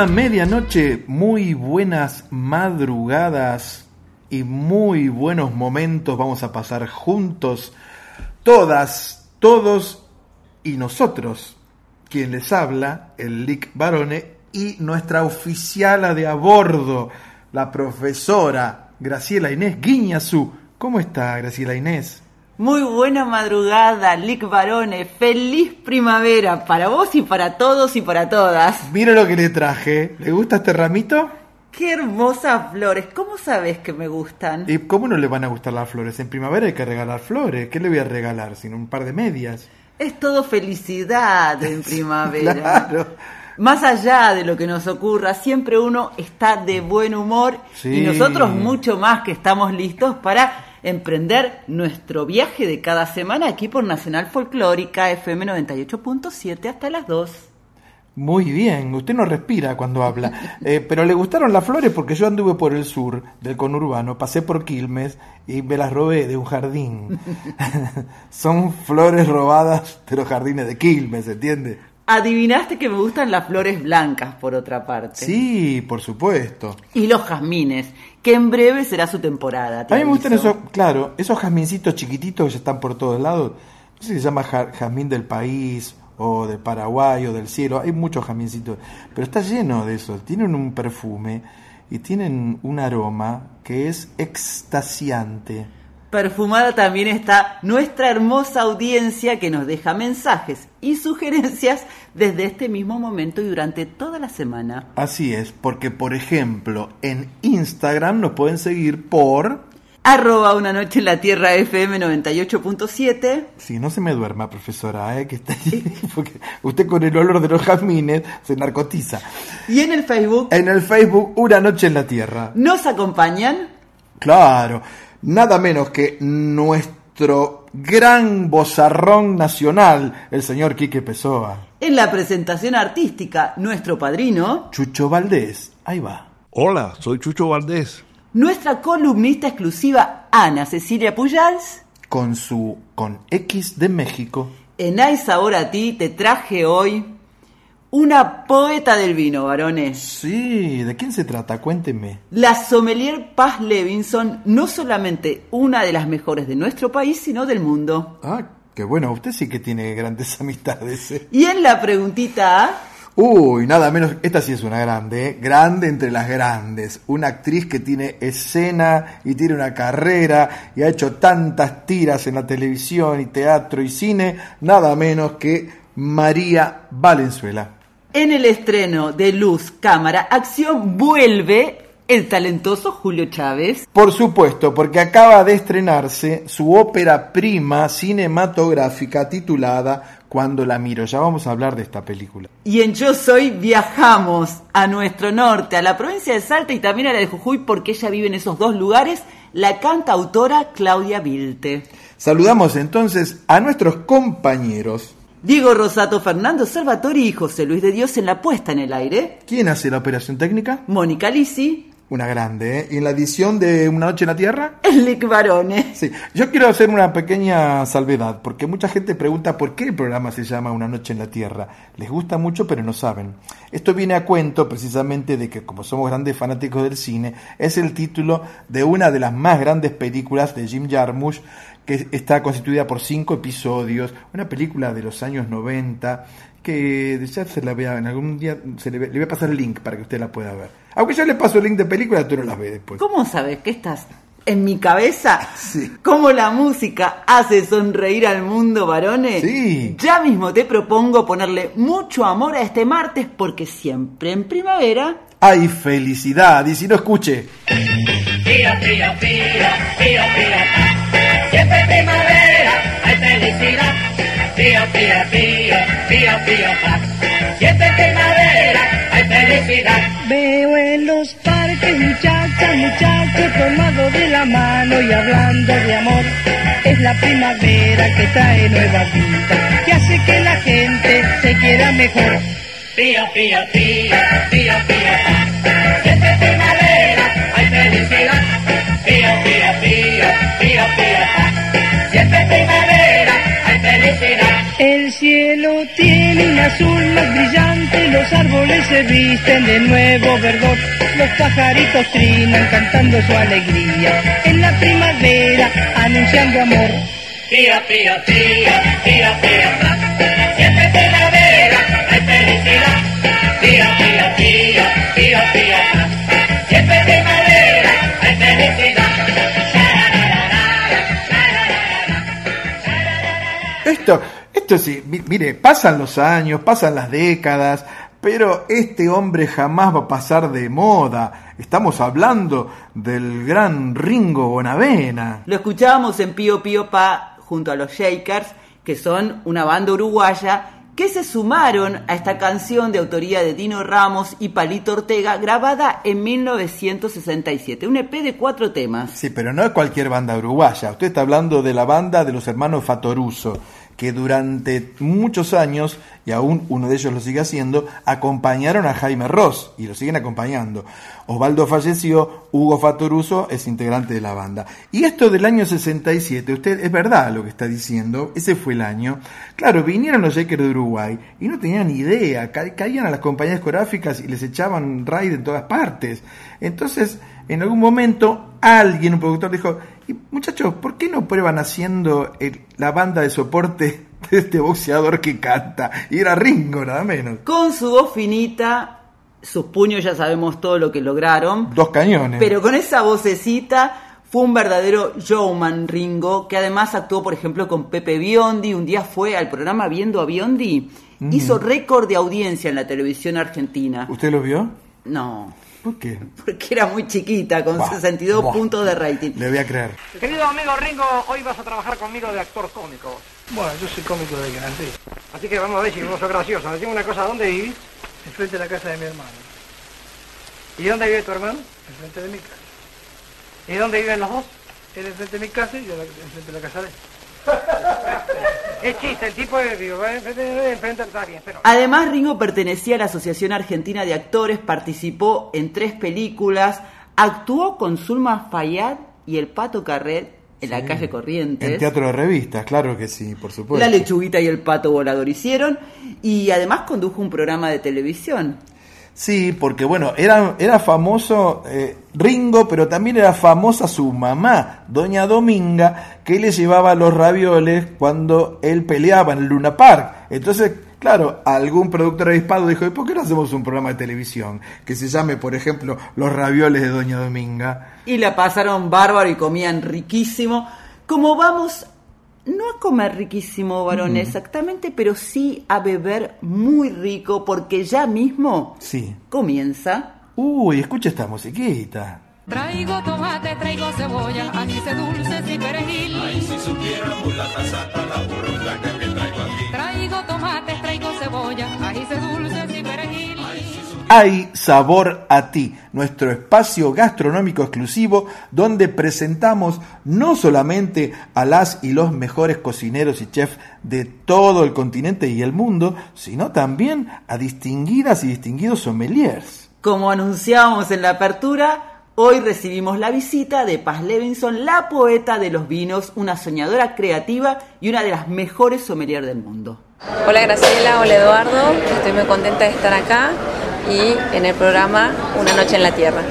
buena medianoche, muy buenas madrugadas y muy buenos momentos vamos a pasar juntos, todas, todos y nosotros, quien les habla, el Lick Barone y nuestra oficiala de a bordo, la profesora Graciela Inés Guiñazú. ¿Cómo está Graciela Inés? Muy buena madrugada, Lick Barone. Feliz primavera para vos y para todos y para todas. Mira lo que le traje. ¿Le gusta este ramito? Qué hermosas flores. ¿Cómo sabes que me gustan? ¿Y cómo no le van a gustar las flores? En primavera hay que regalar flores. ¿Qué le voy a regalar? Sino un par de medias. Es todo felicidad en primavera. Claro. Más allá de lo que nos ocurra, siempre uno está de buen humor Sí. y nosotros mucho más que estamos listos para emprender nuestro viaje de cada semana aquí por Nacional Folclórica FM 98.7 hasta las 2. Muy bien, usted no respira cuando habla. Eh, pero le gustaron las flores porque yo anduve por el sur del conurbano, pasé por Quilmes y me las robé de un jardín. Son flores robadas de los jardines de Quilmes, ¿entiende? Adivinaste que me gustan las flores blancas, por otra parte. Sí, por supuesto. Y los jazmines, que en breve será su temporada. te A mí me gustan esos, claro, esos jazmincitos chiquititos que ya están por todos lados. No sé si se llama ja- jazmín del país o de Paraguay o del cielo. Hay muchos jazmincitos, pero está lleno de esos. Tienen un perfume y tienen un aroma que es extasiante. Perfumada también está nuestra hermosa audiencia que nos deja mensajes y sugerencias desde este mismo momento y durante toda la semana. Así es, porque por ejemplo en Instagram nos pueden seguir por... Arroba una noche en la tierra FM 98.7. Si no se me duerma, profesora, ¿eh? que está ahí, porque usted con el olor de los jazmines se narcotiza. Y en el Facebook En el Facebook, Una Noche en la Tierra. nos acompañan Claro, nada menos que nuestro gran bozarrón nacional, el señor Quique Pessoa. En la presentación artística nuestro padrino, Chucho Valdés, ahí va. Hola, soy Chucho Valdés. nuestra columnista exclusiva Ana Cecilia Pujals. Con su con X de México. En Ais Ahora a ti te traje hoy una poeta del vino, varones. Sí, ¿de quién se trata? Cuénteme. La sommelier Paz Levinson, no solamente una de las mejores de nuestro país, sino del mundo. Ah, qué bueno, usted sí que tiene grandes amistades. ¿eh? Y en la preguntita Uy, nada menos, esta sí es una grande, ¿eh? grande entre las grandes. Una actriz que tiene escena y tiene una carrera y ha hecho tantas tiras en la televisión y teatro y cine, nada menos que María Valenzuela. en el estreno de Luz, Cámara, Acción, vuelve el talentoso Julio Chávez. Por supuesto, porque acaba de estrenarse su ópera prima cinematográfica titulada Cuando la miro. Ya vamos a hablar de esta película. Y en Yo Soy viajamos a nuestro norte, a la provincia de Salta y también a la de Jujuy, porque ella vive en esos dos lugares, la cantautora Claudia Vilte. Saludamos entonces a nuestros compañeros. Diego Rosato, Fernando Salvatori y José Luis de Dios en la puesta en el aire. ¿Quién hace la operación técnica? Mónica Lisi, Una grande, ¿eh? ¿Y en la edición de Una Noche en la Tierra? Lick Barone. Sí, yo quiero hacer una pequeña salvedad, porque mucha gente pregunta por qué el programa se llama Una Noche en la Tierra. Les gusta mucho, pero no saben. Esto viene a cuento precisamente de que, como somos grandes fanáticos del cine, es el título de una de las más grandes películas de Jim Jarmusch, que está constituida por cinco episodios, una película de los años 90, que ya se la vea en algún día, se le, ve- le voy a pasar el link para que usted la pueda ver. Aunque yo le paso el link de película, tú no las ves después. ¿Cómo sabes que estás en mi cabeza? Sí. ¿Cómo la música hace sonreír al mundo, varones? Sí. Ya mismo te propongo ponerle mucho amor a este martes porque siempre en primavera ¡Ay, felicidad! Y si no escuche, pío, pío, pío, pío, pa. Siempre primavera, hay felicidad. Pío, pío, pío, pío, pío, pa. Siempre primavera, hay felicidad. Veo en los parques muchachas, muchachos tomados de la mano y hablando de amor. Es la primavera que trae nueva vida, que hace que la gente se quiera mejor. Pío, pío, pío, pío, pa. Siempre primavera, hay felicidad. Pío, pío, pío, pío, pío, azul más brillante, los árboles se visten de nuevo verdor, los pajaritos trinan cantando su alegría, en la primavera anunciando amor. Pío, pío, pío, pío, pío, pa. Siempre primavera, hay felicidad. Pío, pío, pío, pío, pío, pa. Siempre primavera, hay felicidad. Esto, mi- mire, pasan los años, pasan las décadas, pero este hombre jamás va a pasar de moda. Estamos hablando del gran Ringo Bonavena. lo escuchábamos en Pío Pío Pa junto a los Shakers, que son una banda uruguaya que se sumaron a esta canción de autoría de Dino Ramos y Palito Ortega, grabada en 1967, un EP de cuatro temas. Sí, pero no es cualquier banda uruguaya. Usted está hablando de la banda de los hermanos Fatoruso, que durante muchos años, y aún uno de ellos lo sigue haciendo, acompañaron a Jaime Ross y lo siguen acompañando. Osvaldo falleció, Hugo Fatoruso es integrante de la banda. Y esto del año 67, usted es verdad lo que está diciendo, ese fue el año. Claro, vinieron los Shakers de Uruguay y no tenían idea, ca- caían a las compañías discográficas y les echaban raid en todas partes. Entonces, en algún momento, alguien, un productor, dijo, "Y, muchachos, ¿por qué no prueban haciendo el- la banda de soporte de este boxeador que canta? Y era Ringo, nada menos. Con su voz finita, sus puños ya sabemos todo lo que lograron, Dos cañones. pero con esa vocecita fue un verdadero showman Ringo, que además actuó, por ejemplo, con Pepe Biondi, un día fue al programa Viendo a Biondi, hizo récord de audiencia en la televisión argentina. ¿Usted lo vio? No, ¿Por qué? porque era muy chiquita, con Buah, 62 buah. puntos de rating. Le voy a creer. Querido amigo Ringo, hoy vas a trabajar conmigo de actor cómico. Bueno, yo soy cómico de nací. Así que vamos a ver si vos sos gracioso. Decime una cosa, ¿dónde vivís? Enfrente de la casa de mi hermano. ¿Y dónde vive tu hermano? Enfrente de mi casa. ¿Y dónde viven los dos? Él enfrente de mi casa y yo enfrente de la casa de él. Es chiste, el tipo de digo, va enfrente de enfrente está bien, pero. Además, Ringo pertenecía a la Asociación Argentina de Actores, participó en tres películas, actuó con Zulma Fayad y el Pato Carret en la calle Corrientes. En teatro de revistas, claro que sí, por supuesto. La lechuguita y el pato volador hicieron y además condujo un programa de televisión. Sí, porque bueno, era, era famoso eh, Ringo, pero también era famosa su mamá, Doña Dominga, que le llevaba los ravioles cuando él peleaba en el Luna Park. Entonces, claro, algún productor avispado dijo, ¿y por qué no hacemos un programa de televisión que se llame, por ejemplo, Los ravioles de Doña Dominga? Y la pasaron bárbaro y comían riquísimo. Como vamos no a comer riquísimo, varón, exactamente, pero sí a beber muy rico, porque ya mismo Sí. comienza. Uy, escucha esta musiquita. Traigo tomate, traigo cebolla, anises dulces y perejil. Ay, si supiéramos la casata, la burrota que me traigo aquí. Traigo tomates, traigo cebolla, anises dulces y perejil. Hay Sabor a ti, nuestro espacio gastronómico exclusivo donde presentamos no solamente a las y los mejores cocineros y chefs de todo el continente y el mundo, sino también a distinguidas y distinguidos sommeliers. Como anunciábamos en la apertura, hoy recibimos la visita de Paz Levinson, la poeta de los vinos, una soñadora creativa y una de las mejores sommeliers del mundo. Hola Graciela, hola Eduardo, estoy muy contenta de estar acá y en el programa Una Noche en la Tierra.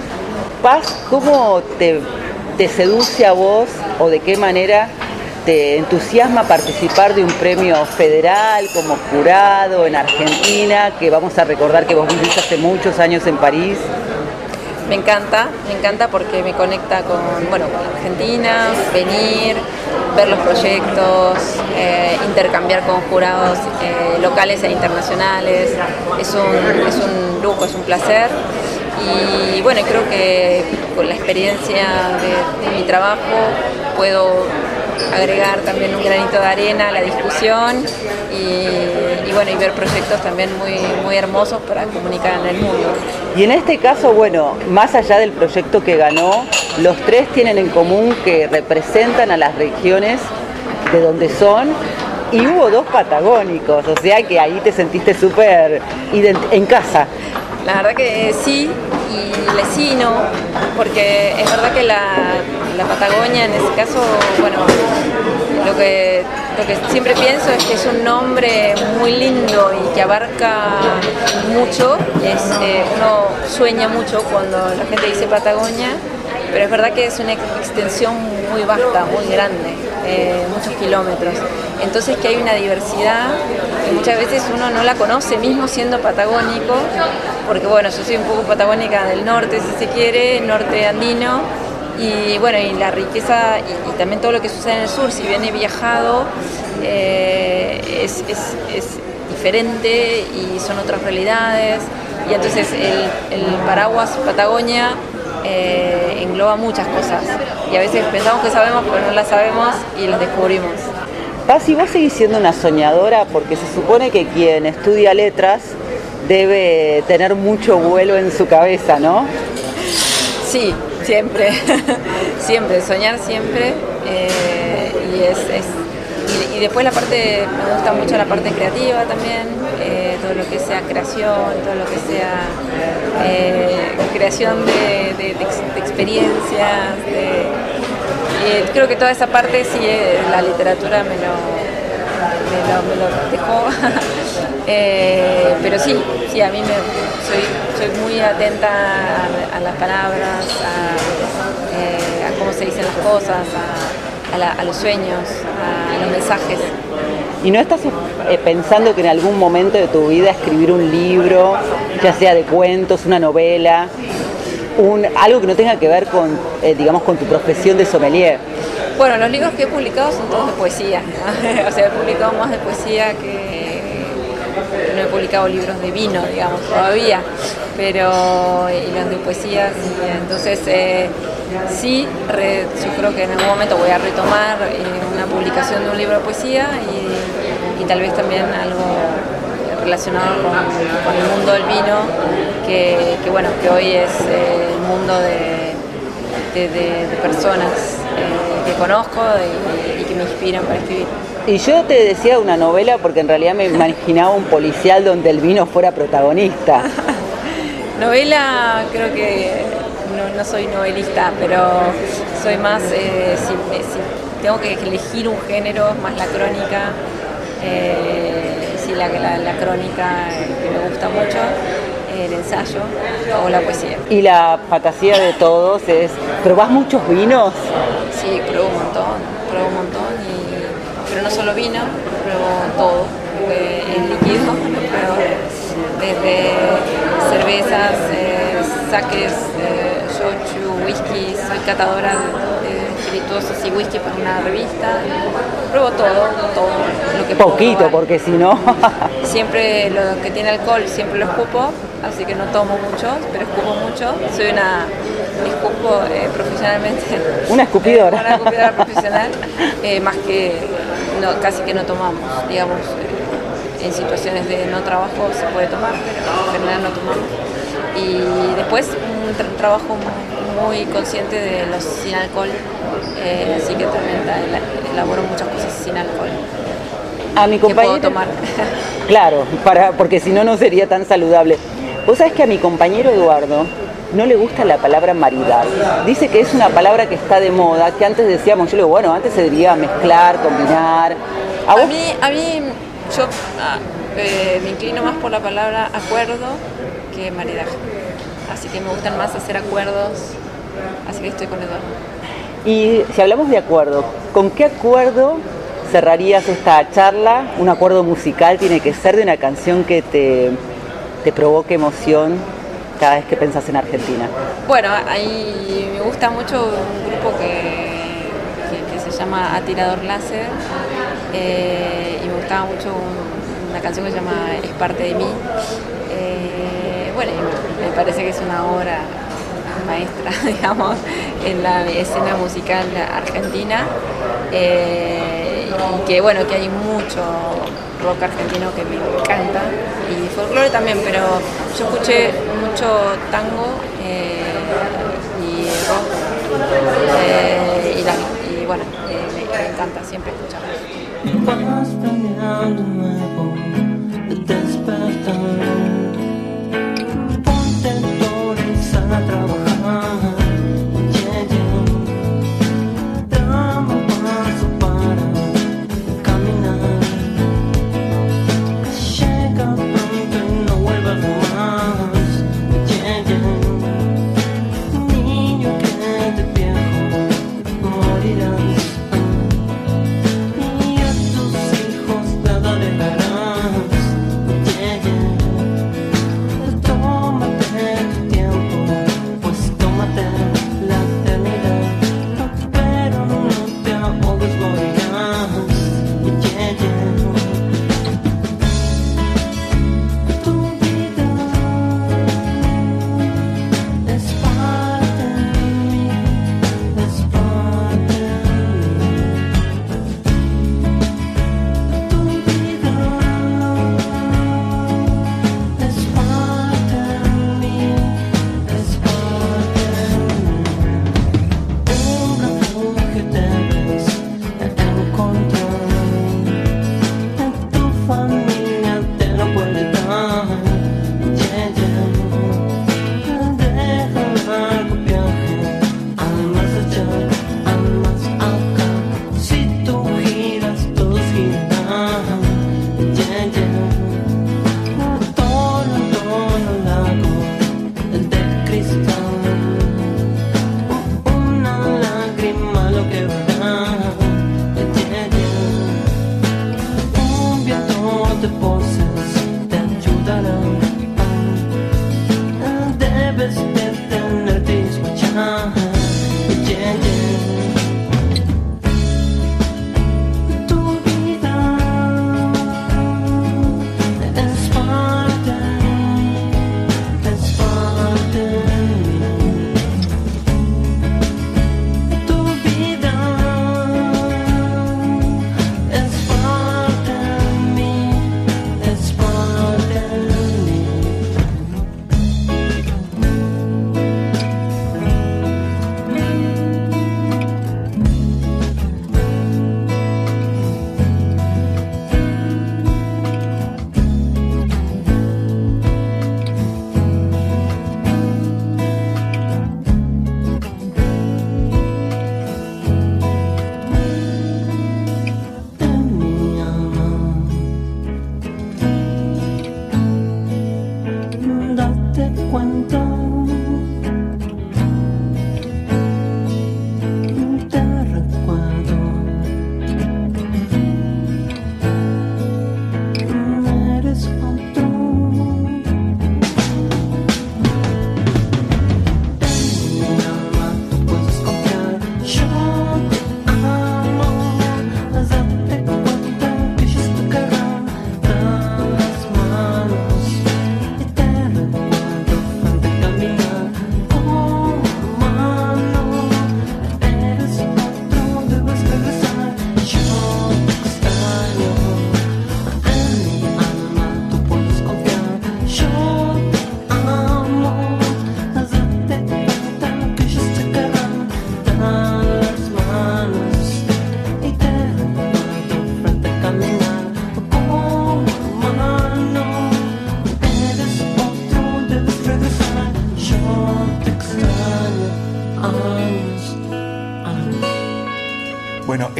Paz, ¿cómo te, seduce a vos o de qué manera te entusiasma participar de un premio federal como jurado en Argentina, que vamos a recordar que vos viviste hace muchos años en París? Me encanta, me encanta porque me conecta con, bueno, con Argentina, venir, ver los proyectos, eh, intercambiar con jurados eh, locales e internacionales. Es un, es un lujo, es un placer. Y bueno, creo que con la experiencia de, de mi trabajo puedo agregar también un granito de arena a la discusión y, y bueno, y ver proyectos también muy, muy hermosos para comunicar en el mundo. Y en este caso, bueno, más allá del proyecto que ganó, los tres tienen en común que representan a las regiones de donde son y hubo dos patagónicos, o sea que ahí te sentiste súper en casa. La verdad que sí, y Lesino, porque es verdad que la, la Patagonia en ese caso, bueno, lo que, siempre pienso es que es un nombre muy lindo y que abarca mucho, eh, uno sueña mucho cuando la gente dice Patagonia, pero es verdad que es una extensión muy vasta, muy grande, eh, muchos kilómetros. Entonces que hay una diversidad que muchas veces uno no la conoce, mismo siendo patagónico, porque bueno, yo soy un poco patagónica del norte, si se quiere, norte andino, y bueno, y la riqueza y, y también todo lo que sucede en el sur, si bien he viajado, eh, es, es- es diferente y son otras realidades, y entonces el, el paraguas Patagonia eh, engloba muchas cosas, y a veces pensamos que sabemos, pero no las sabemos y las descubrimos. Paz, y vos seguís siendo una soñadora porque se supone que quien estudia letras debe tener mucho vuelo en su cabeza, ¿no? Sí, siempre, siempre, soñar siempre. eh, y, es, y, después la parte, me gusta mucho la parte creativa también, eh, todo lo que sea creación, todo lo que sea eh, creación de, de- de de experiencias. creo que toda esa parte sí, la literatura me lo, me me lo dejó. Eh, pero sí, sí, a mí me, soy, soy muy atenta a, a las palabras, a, eh, a cómo se dicen las cosas, a, a la- a los sueños, a, los mensajes. ¿Y no estás eh, pensando que en algún momento de tu vida escribir un libro, ya sea de cuentos, una novela, un, algo que no tenga que ver con, digamos, con tu profesión de sommelier? Bueno, los libros que he publicado son todos de poesía. o sea, he publicado más de poesía que no he publicado libros de vino, digamos, todavía. Pero y los de poesía, sí. Entonces, eh, sí, re- yo creo que en algún momento voy a retomar eh, una publicación de un libro de poesía y, tal vez también algo relacionado con, el mundo del vino, que, bueno, que hoy es eh, el mundo de, de- personas eh, que conozco y que me inspiran para escribir. Y yo te decía una novela porque en realidad me imaginaba un policial donde el vino fuera protagonista. Novela creo que no, no soy novelista, pero soy más, eh, si, me- si tengo que elegir un género, más la crónica, eh, sí, la, la, la crónica eh, que me gusta mucho, el ensayo o la poesía. Y la fantasía de todos es, ¿probás muchos vinos? Sí, pruebo un montón, pruebo un montón, y, pero no solo vino, pruebo todo, eh, en líquido, pruebo desde cervezas, eh, saques, eh, shochu, whisky, soy catadora de espirituosos y whisky para una revista, pruebo todo, todo lo que puedo Poquito, porque si no... Siempre lo que tiene alcohol siempre lo escupo, así que no tomo mucho, pero escupo mucho. Soy una escupo eh, profesionalmente. Una escupidora. Eh, una escupidora profesional, eh, más que no, casi que no tomamos, digamos. eh, en situaciones de no trabajo se puede tomar, pero en general no tomamos. Y después un tra- trabajo muy consciente de los sin alcohol, así que también la- elaboro muchas cosas sin alcohol. A mi puedo compañero... tomar. Claro, para, porque si no, no sería tan saludable. Vos sabés que a mi compañero Eduardo no le gusta la palabra maridar. Dice que es una palabra que está de moda, que antes decíamos, yo le digo, bueno, antes se diría mezclar, combinar. ¿A mí, a mí yo ah, eh, me inclino más por la palabra acuerdo que maridaje. Así que me gustan más hacer acuerdos, así que estoy con Eduardo. Y si hablamos de acuerdo, ¿con qué acuerdo cerrarías esta charla? Un acuerdo musical tiene que ser de una canción que te, te provoque emoción cada vez que pensás en Argentina. Bueno, ahí me gusta mucho un grupo que, que- se llama Atirador Láser eh, y me gustaba mucho un- una canción que se llama Es parte de mí. Eh, bueno, me parece que es una obra maestra, digamos, en la escena musical argentina. eh, que bueno, que hay mucho rock argentino que me encanta y folclore también, pero yo escuché mucho tango eh, y rock eh, y, la- y bueno, eh, me, encanta siempre escucharlos.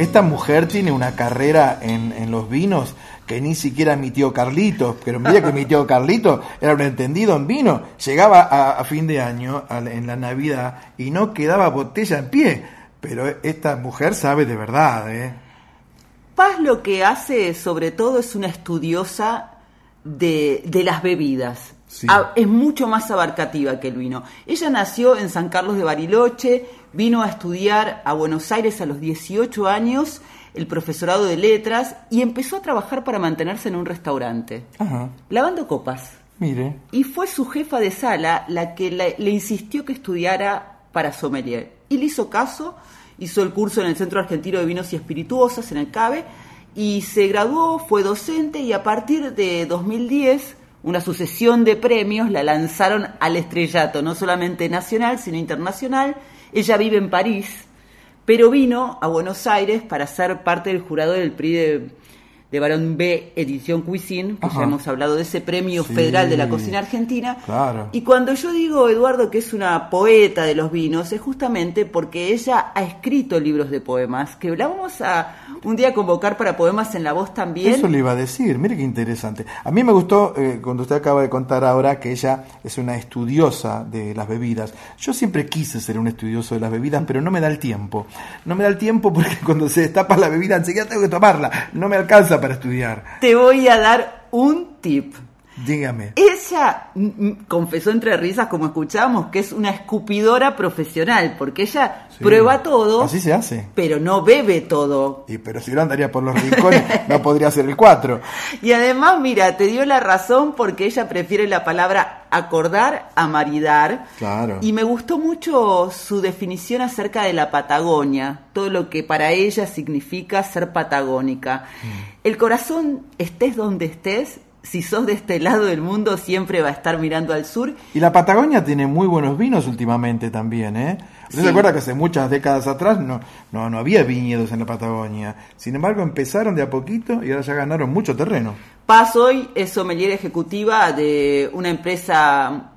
Esta mujer tiene una carrera en, en los vinos que ni siquiera mi tío Carlito, pero mira que mi tío Carlito era un entendido en vino, llegaba a, a fin de año, a en la Navidad, y no quedaba botella en pie. Pero esta mujer sabe de verdad, ¿eh? Paz lo que hace sobre todo es una estudiosa de, de las bebidas. Sí. Ah, es mucho más abarcativa que el vino. Ella nació en San Carlos de Bariloche, vino a estudiar a Buenos Aires a los 18 años el profesorado de letras y empezó a trabajar para mantenerse en un restaurante, Ajá, lavando copas. mire. Y fue su jefa de sala la que le, le insistió que estudiara para sommelier. Y le hizo caso, hizo el curso en el Centro Argentino de Vinos y Espirituosas, en el CABE, y se graduó, fue docente y a partir de 2010 una sucesión de premios la lanzaron al estrellato, no solamente nacional, sino internacional. Ella vive en París, pero vino a Buenos Aires para ser parte del jurado del PRI de, de Barón B, edición Cuisine, que Ajá. ya hemos hablado de ese premio Sí. federal de la cocina argentina. Claro. Y cuando yo digo, Eduardo, que es una poeta de los vinos, es justamente porque ella ha escrito libros de poemas, que la vamos a un día convocar para poemas en la voz también. Eso le iba a decir, mire qué interesante. A mí me gustó eh, cuando usted acaba de contar ahora que ella es una estudiosa de las bebidas. Yo siempre quise ser un estudioso de las bebidas, pero no me da el tiempo. No me da el tiempo porque cuando se destapa la bebida enseguida tengo que tomarla. No me alcanza para estudiar. Te voy a dar un tip. Dígame. Ella mm, mm, confesó entre risas, como escuchábamos, que es una escupidora profesional, porque ella Sí. prueba todo, Así se hace. pero no bebe todo. Y, pero si no andaría por los rincones, no podría ser el 4. Y además, mira, te dio la razón porque ella prefiere la palabra acordar a maridar. Claro. Y me gustó mucho su definición acerca de la Patagonia, todo lo que para ella significa ser patagónica. El corazón, estés donde estés, si sos de este lado del mundo, siempre va a estar mirando al sur. Y la Patagonia tiene muy buenos vinos últimamente también, ¿eh? ¿Usted Sí. se acuerda que hace muchas décadas atrás no, no, no había viñedos en la Patagonia? Sin embargo, empezaron de a poquito y ahora ya ganaron mucho terreno. Paz hoy es sommelier ejecutiva de una empresa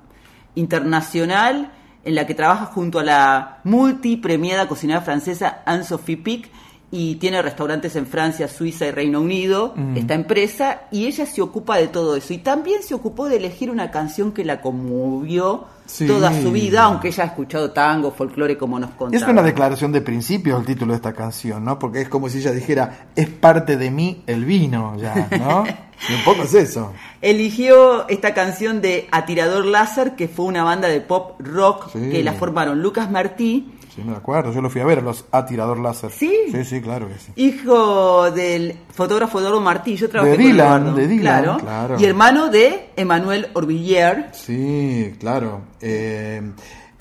internacional en la que trabaja junto a la multipremiada cocinera francesa Anne-Sophie Pic y tiene restaurantes en Francia, Suiza y Reino Unido, Mm. esta empresa, y ella se ocupa de todo eso. Y también se ocupó de elegir una canción que la conmovió Sí. toda su vida, aunque ella ha escuchado tango, folclore, como nos contaba. Es una declaración de principios el título de esta canción, ¿no? Porque es como si ella dijera, es parte de mí el vino, ya, ¿no? y un poco es eso. Eligió esta canción de Atirador Láser, que fue una banda de pop rock Sí. que la formaron Lucas Martí, Sí, me acuerdo, yo lo fui a ver a los atirador láser. ¿Sí? Sí, sí, claro que sí. hijo del fotógrafo Eduardo Martí, yo trabajé De con Dylan, Eduardo, de Dylan, claro, claro. y hermano de Emanuel Orvillier. Sí, claro. Eh,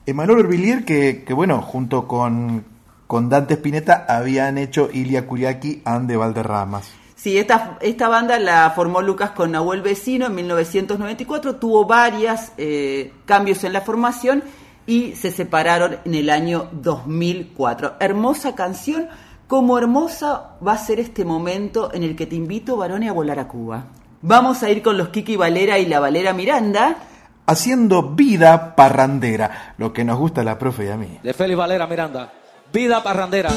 Emanuel Orvillier, que, que bueno, junto con, con Dante Spinetta habían hecho Ilia Kuriaki and de Valderramas. Sí, esta, esta banda la formó Lucas con Nahuel Vecino en 1994, tuvo varios cambios en la formación y se separaron en el año 2004. Hermosa canción, como hermosa va a ser este momento en el que te invito, varones, a volar a Cuba. Vamos a ir con los Kiki Valera y la Valera Miranda. Haciendo vida parrandera, lo que nos gusta a la profe y a mí. de Félix Valera Miranda. Vida parrandera.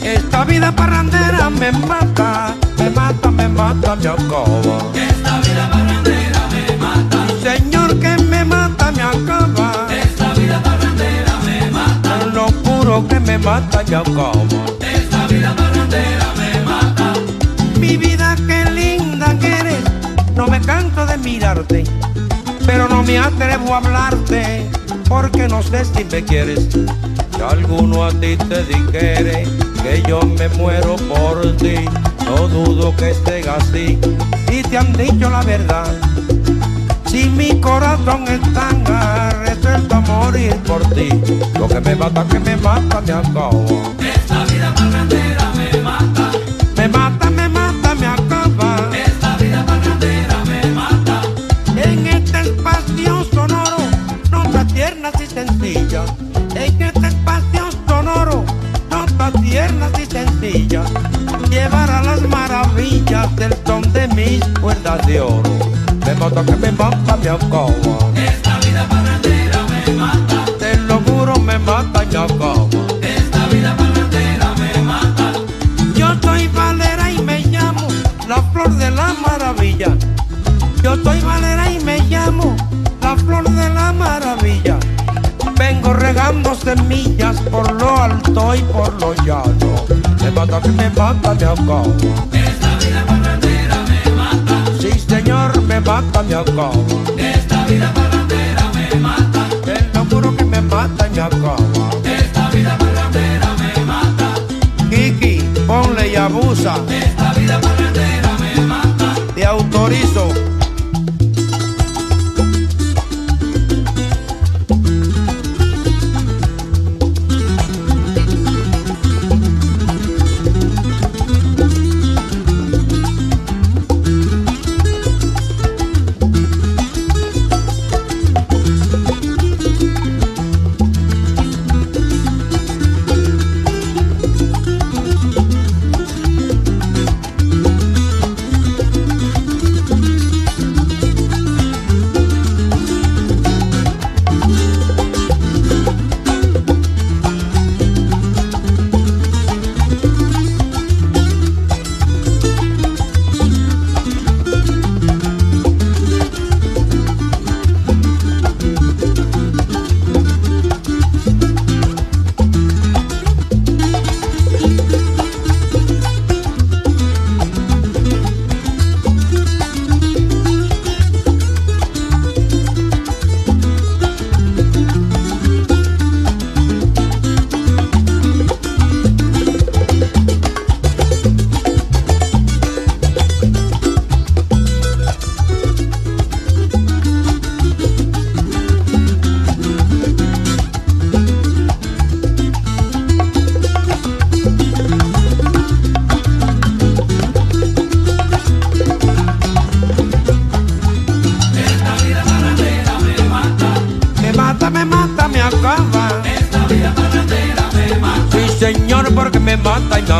Esta vida parrandera me mata, me mata, me mata, me acaba. Esta vida parrandera me mata. Señor que me mata, me acaba. Esta vida parrandera me mata. Lo puro que me mata, me acaba. Esta vida parrandera me mata. Mi vida, qué linda que eres. No me canto de mirarte pero no me atrevo a hablarte porque no sé si me quieres. Si alguno a ti te dijere que yo me muero por ti, no dudo que estén así y te han dicho la verdad. Si mi corazón está resuelto a morir por ti, lo que me mata, que me mata, me acabo. Esta vida parrandera de oro. Me mata que me mata, me. Esta vida parrandera me mata. Te lo juro, me mata me acaba. Esta vida parrandera me mata. Yo soy Valera y me llamo la flor de la maravilla. Yo soy Valera y me llamo la flor de la maravilla. Vengo regando semillas por lo alto y por lo llano. Me mata que me mata, me acaba. Señor, me mata, me acaba. Esta vida parrandera me mata. Te lo juro que me mata y me acaba. Esta vida parrandera me mata. Kiki, ponle y abusa. Esta vida parrandera me mata. Te autorizo.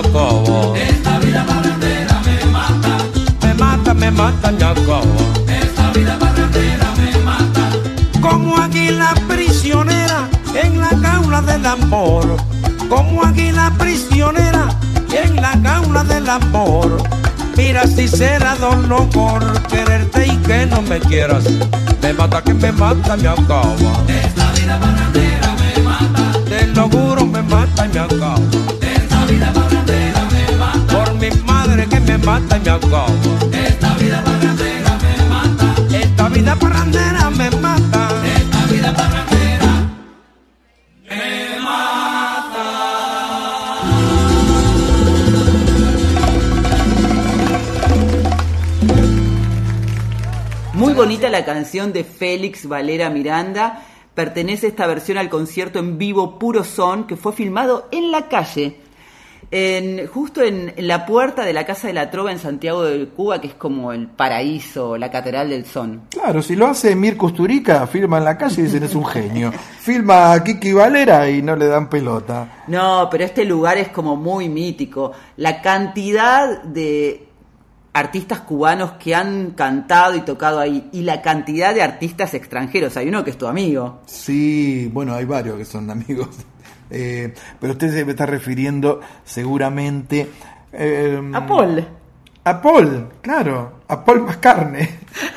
Esta vida parrandera me mata. Me mata, me mata, me acaba. Esta vida parrandera me mata. Como águila prisionera en la jaula del amor. Como águila prisionera en la jaula del amor. Mira si será dolor por quererte y que no me quieras. Me mata que me mata, me acaba. Esta vida parrandera me mata. Te lo juro, me mata y me acaba. Esta vida parrandera me mata y me acaba. Esta vida parrandera me mata. Esta vida parrandera me mata. Esta vida parrandera me mata. Muy bonita la canción de Félix Valera Miranda. Pertenece esta versión al concierto en vivo Puro Son que fue filmado en la calle. En, justo en, en la puerta de la Casa de la Trova en Santiago de Cuba, que es como el paraíso, la catedral del son. Claro, si lo hace Mir Kusturica, firma en la calle y dicen es un genio. Filma a Kiki Valera y no le dan pelota. No, pero este lugar es como muy mítico. La cantidad de artistas cubanos que han cantado y tocado ahí y la cantidad de artistas extranjeros. Hay uno que es tu amigo. Sí, bueno, hay varios que son amigos. Eh, pero usted se me está refiriendo seguramente... eh, A Paul. A Paul, claro. A Paul más carne.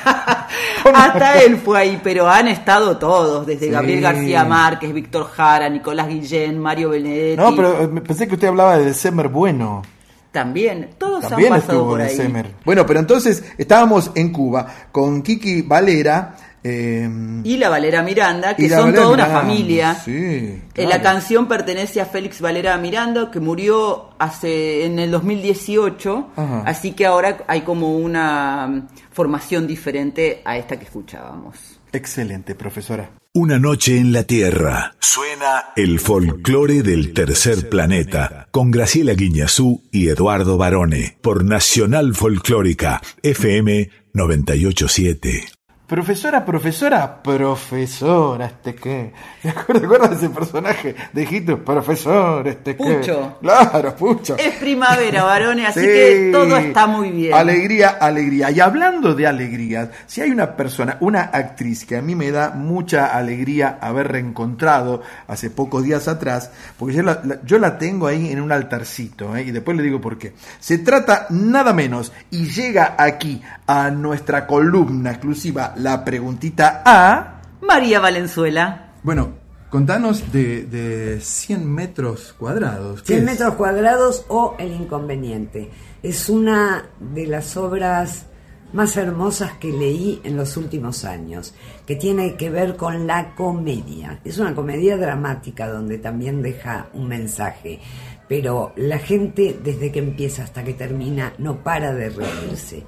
Hasta él fue ahí, pero han estado todos, desde Sí. Gabriel García Márquez, Víctor Jara, Nicolás Guillén, Mario Benedetti. No, pero eh, pensé que usted hablaba de December Bueno. También, todos También han pasado estuvo por ahí. December. Bueno, pero entonces estábamos en Cuba con Kiki Valera. Eh, Y la Valera Miranda, que son Valera toda una Miranda, familia. Sí, Eh, claro. La canción pertenece a Félix Valera Miranda, que murió hace en el 2018, Ajá. así que ahora hay como una mm, formación diferente a esta que escuchábamos. Excelente, profesora. Una noche en la Tierra. Suena el folclore del tercer planeta con Graciela Guiñazú y Eduardo Barone por Nacional Folclórica FM 987. Profesora, profesora, profesora, este qué. ¿Te acuerdas de ese personaje de Hitos? Profesor, este qué. Pucho. Claro, Pucho. Es primavera, varones, así Sí. que todo está muy bien. Alegría, alegría. Y hablando de alegrías, si hay una persona, una actriz que a mí me da mucha alegría haber reencontrado hace pocos días atrás, porque yo la, la- yo la tengo ahí en un altarcito, ¿eh? y después le digo por qué. Se trata nada menos, y llega aquí a nuestra columna exclusiva, la preguntita A. María Valenzuela. Bueno, contanos de, de 100 metros cuadrados. ¿Qué 100 es? metros cuadrados o El Inconveniente. Es una de las obras más hermosas que leí en los últimos años, que tiene que ver con la comedia. Es una comedia dramática donde también deja un mensaje, pero la gente desde que empieza hasta que termina no para de reírse.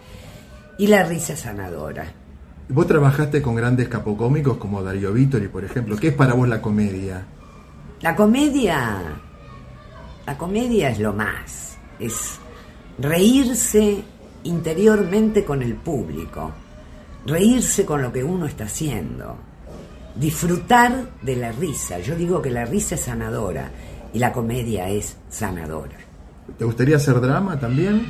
Y la risa sanadora. Vos trabajaste con grandes capocómicos como Darío Vittori, por ejemplo. ¿Qué es para vos la comedia? La comedia, la comedia es lo más, es reírse interiormente con el público, reírse con lo que uno está haciendo, disfrutar de la risa. Yo digo que la risa es sanadora y la comedia es sanadora. ¿Te gustaría hacer drama también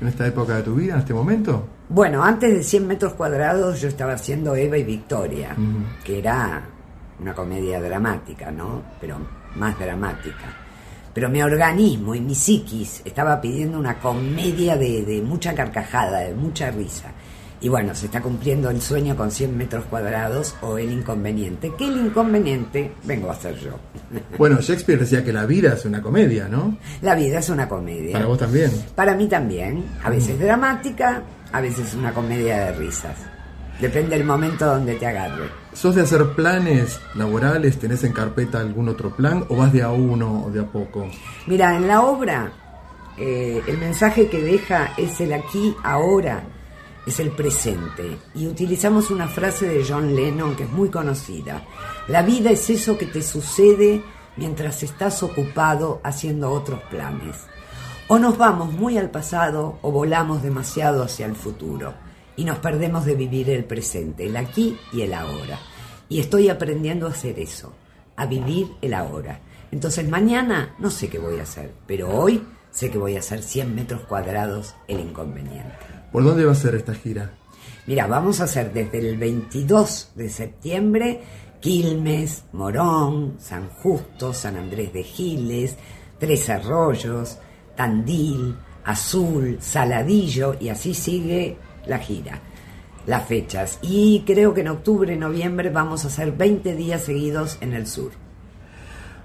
en esta época de tu vida, en este momento? Bueno, antes de 100 metros cuadrados yo estaba haciendo Eva y Victoria, que era una comedia dramática, ¿no? Pero más dramática. Pero mi organismo y mi psiquis estaba pidiendo una comedia de, de mucha carcajada, de mucha risa. Y bueno, se está cumpliendo el sueño con 100 metros cuadrados o el inconveniente. Que el inconveniente vengo a hacer yo. Bueno, Shakespeare decía que la vida es una comedia, ¿no? La vida es una comedia. Para vos también. Para mí también. A veces dramática, a veces una comedia de risas. Depende del momento donde te agarre. ¿Sos de hacer planes laborales? ¿Tenés en carpeta algún otro plan? ¿O vas de a uno o de a poco? Mira, en la obra eh, el mensaje que deja es el aquí, ahora, es el presente. Y utilizamos una frase de John Lennon que es muy conocida. La vida es eso que te sucede mientras estás ocupado haciendo otros planes. O nos vamos muy al pasado o volamos demasiado hacia el futuro y nos perdemos de vivir el presente, el aquí y el ahora. Y estoy aprendiendo a hacer eso, a vivir el ahora. Entonces mañana no sé qué voy a hacer, pero hoy sé que voy a hacer 100 metros cuadrados el inconveniente. ¿Por dónde va a ser esta gira? Mira, vamos a hacer desde el 22 de septiembre Quilmes, Morón, San Justo, San Andrés de Giles, Tres Arroyos, Tandil, Azul, Saladillo y así sigue la gira, las fechas. Y creo que en octubre, noviembre vamos a hacer 20 días seguidos en el sur.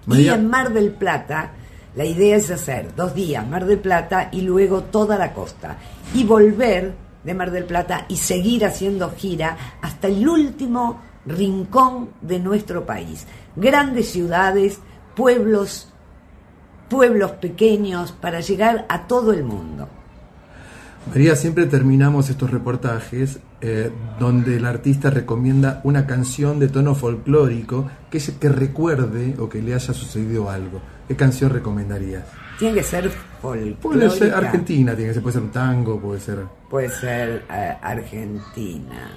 María- Y en Mar del Plata, la idea es hacer dos días Mar del Plata y luego toda la costa. Y volver de Mar del Plata y seguir haciendo gira hasta el último rincón de nuestro país. Grandes ciudades, pueblos, pueblos pequeños, para llegar a todo el mundo. María, siempre terminamos estos reportajes eh, donde el artista recomienda una canción de tono folclórico que, se- que recuerde o que le haya sucedido algo. ¿Qué canción recomendarías? Tiene que ser Puede ser folclórica. argentina, tiene que ser, puede ser un tango, puede ser... Puede ser eh, Argentina.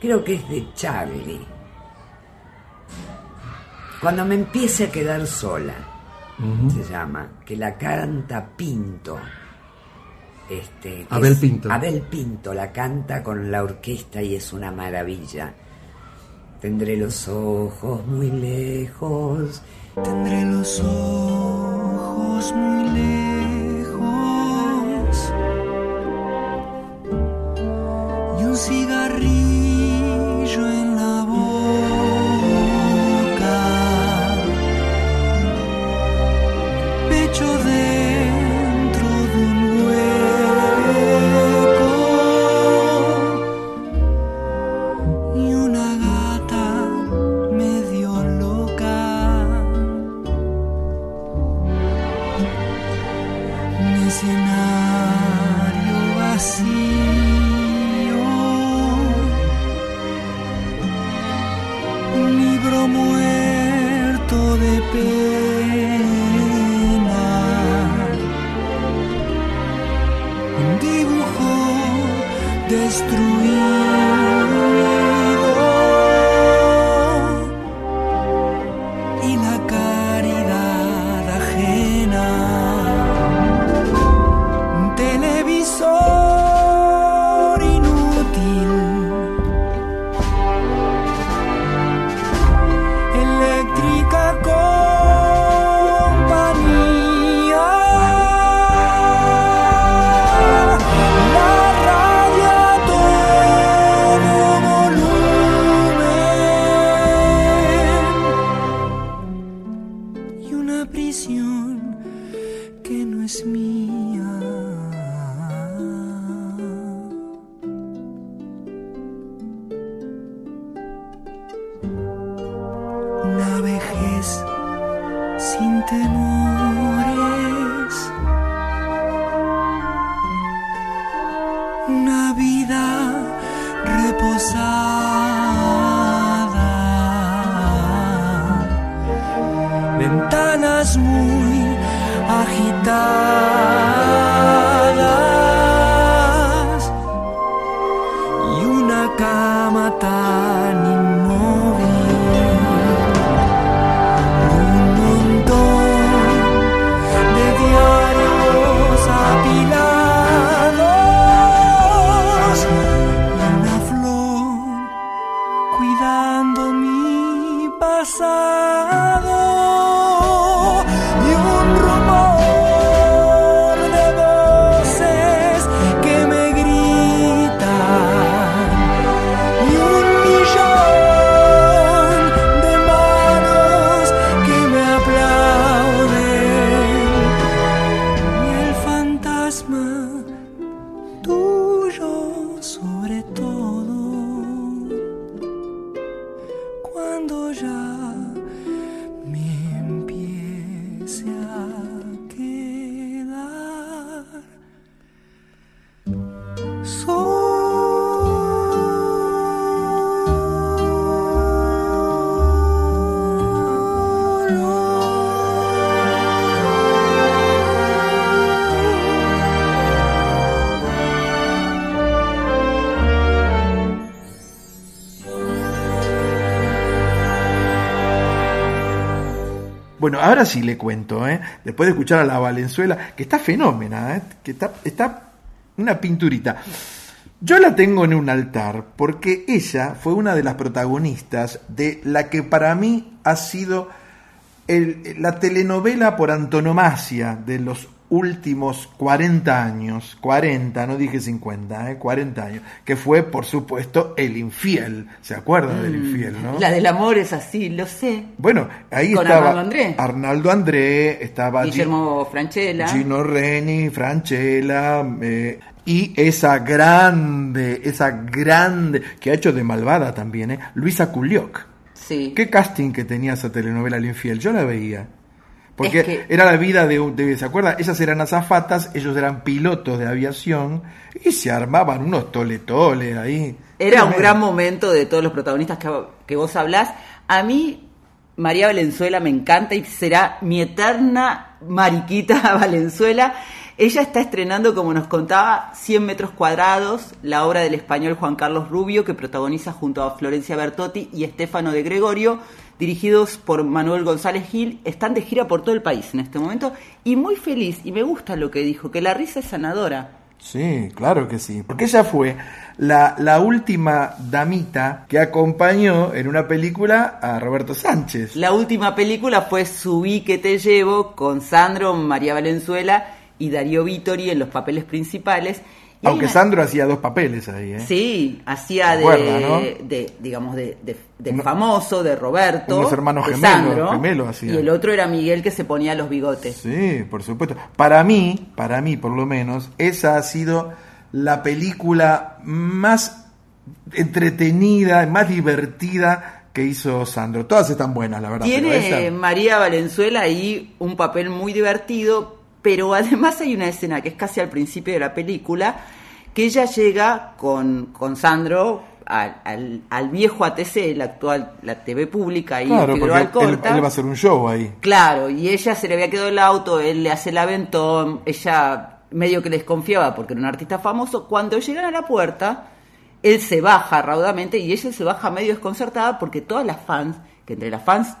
Creo que es de Charlie. Cuando me empiece a quedar sola, Se llama, que la canta Pinto. Este, Abel es- Pinto. Abel Pinto la canta con la orquesta y es una maravilla. Tendré los ojos muy lejos. Tendré los ojos muy lejos you. Ahora sí le cuento, ¿eh? después de escuchar a la Valenzuela, que está fenómena, ¿eh? que está, está una pinturita. Yo la tengo en un altar porque ella fue una de las protagonistas de la que para mí ha sido la telenovela por antonomasia de los últimos 40 años, 40, no dije 50, ¿eh? 40 años, que fue, por supuesto, El Infiel. ¿Se acuerdan del Mm, Infiel, no? La del amor es así, lo sé. Bueno, ahí Con estaba Arnaldo André. Arnaldo André, estaba Guillermo Franchella. Gino Reni, Franchella, eh, y esa grande, esa grande, que ha hecho de malvada también, ¿eh? Luisa Culioc. Sí. ¿Qué casting que tenía esa telenovela El Infiel? Yo la veía. Porque Es que- era la vida de, un- de- ¿se acuerda? Ellas eran azafatas, ellos eran pilotos de aviación y se armaban unos tole-tole ahí. Era un gran momento de todos los protagonistas que, que vos hablás. A mí, María Valenzuela me encanta y será mi eterna mariquita Valenzuela. Ella está estrenando, como nos contaba, 100 metros cuadrados, la obra del español Juan Carlos Rubio, que protagoniza junto a Florencia Bertotti y Estefano de Gregorio, dirigidos por Manuel González Gil. Están de gira por todo el país en este momento y muy feliz. Y me gusta lo que dijo, que la risa es sanadora. Sí, claro que sí. Porque ella fue la, la última damita que acompañó en una película a Roberto Sánchez. La última película fue Subí que te llevo con Sandro, María Valenzuela y Darío Vittori en los papeles principales. Aunque Sandro hacía dos papeles ahí, ¿eh? Sí, hacía ¿Se de, acuerda, no? de, digamos, de, de- famoso, de Roberto. unos hermanos de gemelos, Sandro, gemelos. Y el otro era Miguel que se ponía los bigotes. Sí, por supuesto. Para mí, para mí por lo menos, esa ha sido la película más entretenida, más divertida que hizo Sandro. Todas están buenas, la verdad. Tiene esa- María Valenzuela ahí un papel muy divertido, pero además hay una escena que es casi al principio de la película, que ella llega con, con Sandro al, al- al viejo ATC, la actual, la TV pública, ahí Claro, Figueroa él, Alcorta. él va a hacer un show ahí. Claro, y ella se le había quedado el auto, él le hace el aventón, ella medio que desconfiaba porque era un artista famoso. Cuando llegan a la puerta, él se baja raudamente y ella se baja medio desconcertada porque todas las fans, que entre las fans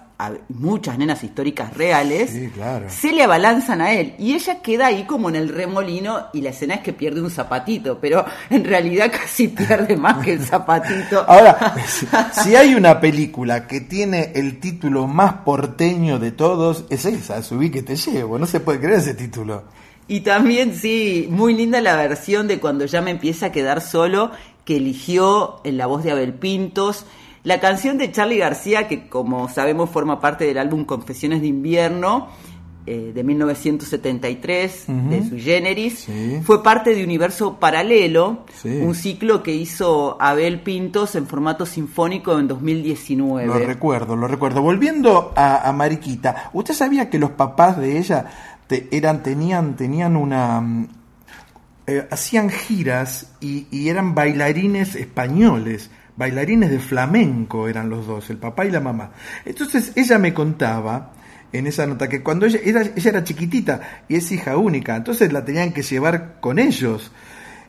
muchas nenas históricas reales, Sí, claro. se le abalanzan a él y ella queda ahí como en el remolino y la escena es que pierde un zapatito, pero en realidad casi pierde más que el zapatito. Ahora, si, si hay una película que tiene el título más porteño de todos, es esa, Subí que te llevo. No se puede creer ese título. Y también, sí, muy linda la versión de cuando ya me empieza a quedar solo, que eligió en la voz de Abel Pintos. La canción de Charlie García, que como sabemos forma parte del álbum Confesiones de Invierno, eh, de 1973, de Ujú. Sui Generis, Sí. fue parte de Universo Paralelo, Sí. un ciclo que hizo Abel Pintos en formato sinfónico en 2019. Lo recuerdo, lo recuerdo. Volviendo a, a Mariquita, ¿usted sabía que los papás de ella te- eran, tenían, tenían una... mm, eh, hacían giras y, y eran bailarines españoles, bailarines de flamenco eran los dos, el papá y la mamá. Entonces ella me contaba en esa nota que cuando ella ella era chiquitita y es hija única, entonces la tenían que llevar con ellos.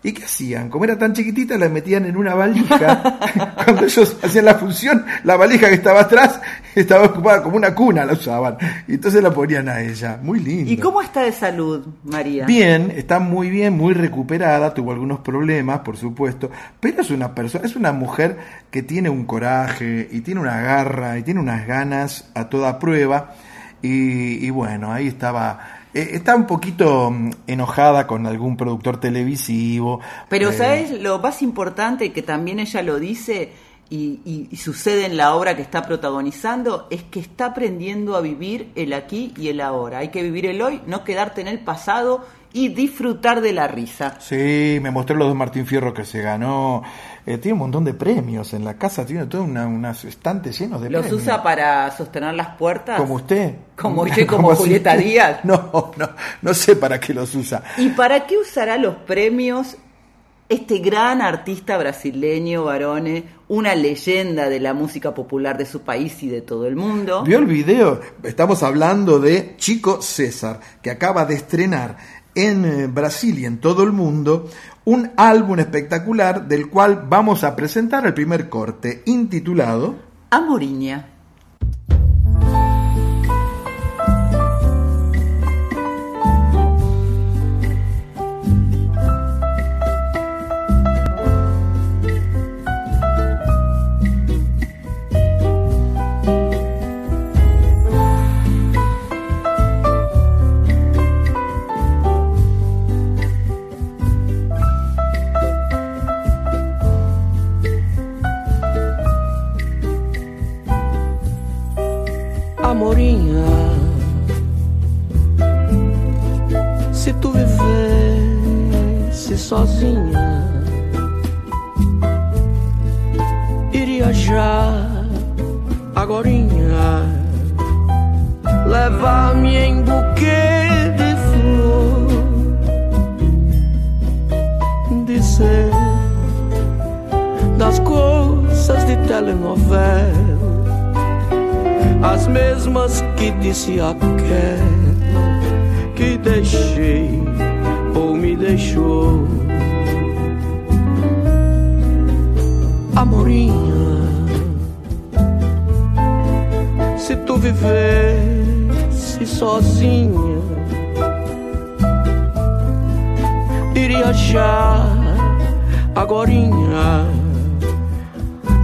¿Y qué hacían? Como era tan chiquitita, la metían en una valija. Cuando ellos hacían la función, la valija que estaba atrás estaba ocupada como una cuna, la usaban. Y entonces la ponían a ella. Muy lindo. ¿Y cómo está de salud, María? Bien, está muy bien, muy recuperada, tuvo algunos problemas, por supuesto, pero es una persona, es una mujer que tiene un coraje y tiene una garra y tiene unas ganas a toda prueba. Y, y bueno, ahí estaba, eh, está un poquito mm, enojada con algún productor televisivo. Pero eh, ¿sabes lo más importante que también ella lo dice y, y- y sucede en la obra que está protagonizando? Es que está aprendiendo a vivir el aquí y el ahora. Hay que vivir el hoy, no quedarte en el pasado y disfrutar de la risa. Sí, me mostró los de Martín Fierro que se ganó. Eh, tiene un montón de premios en la casa, tiene todo una, unas estantes llenos de ¿Los premios. usa para sostener las puertas? Como usted. Como y como Julieta usted- Díaz. No, no, no sé para qué los usa. ¿Y para qué usará los premios este gran artista brasileño, Barone, una leyenda de la música popular de su país y de todo el mundo? ¿Vio el video? Estamos hablando de Chico César, que acaba de estrenar en eh, Brasil y en todo el mundo un álbum espectacular del cual vamos a presentar el primer corte, intitulado Amoriña. Sozinha, iria já agorinha levar-me em buquê de flor, dizer das coisas de telenovela as mesmas que disse aquela que deixei me deixou. Amorinha, se tu vivesse sozinha, iria já agorinha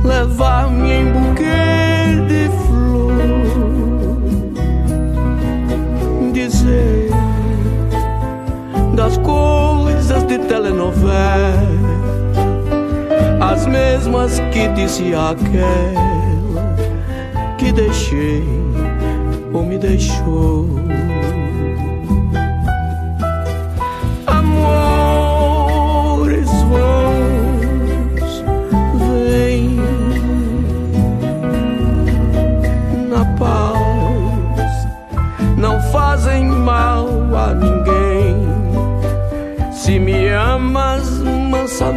levar-me em buquê de flor, dizer das coisas de telenovela, as mesmas que disse aquela que deixei ou me deixou. nossa.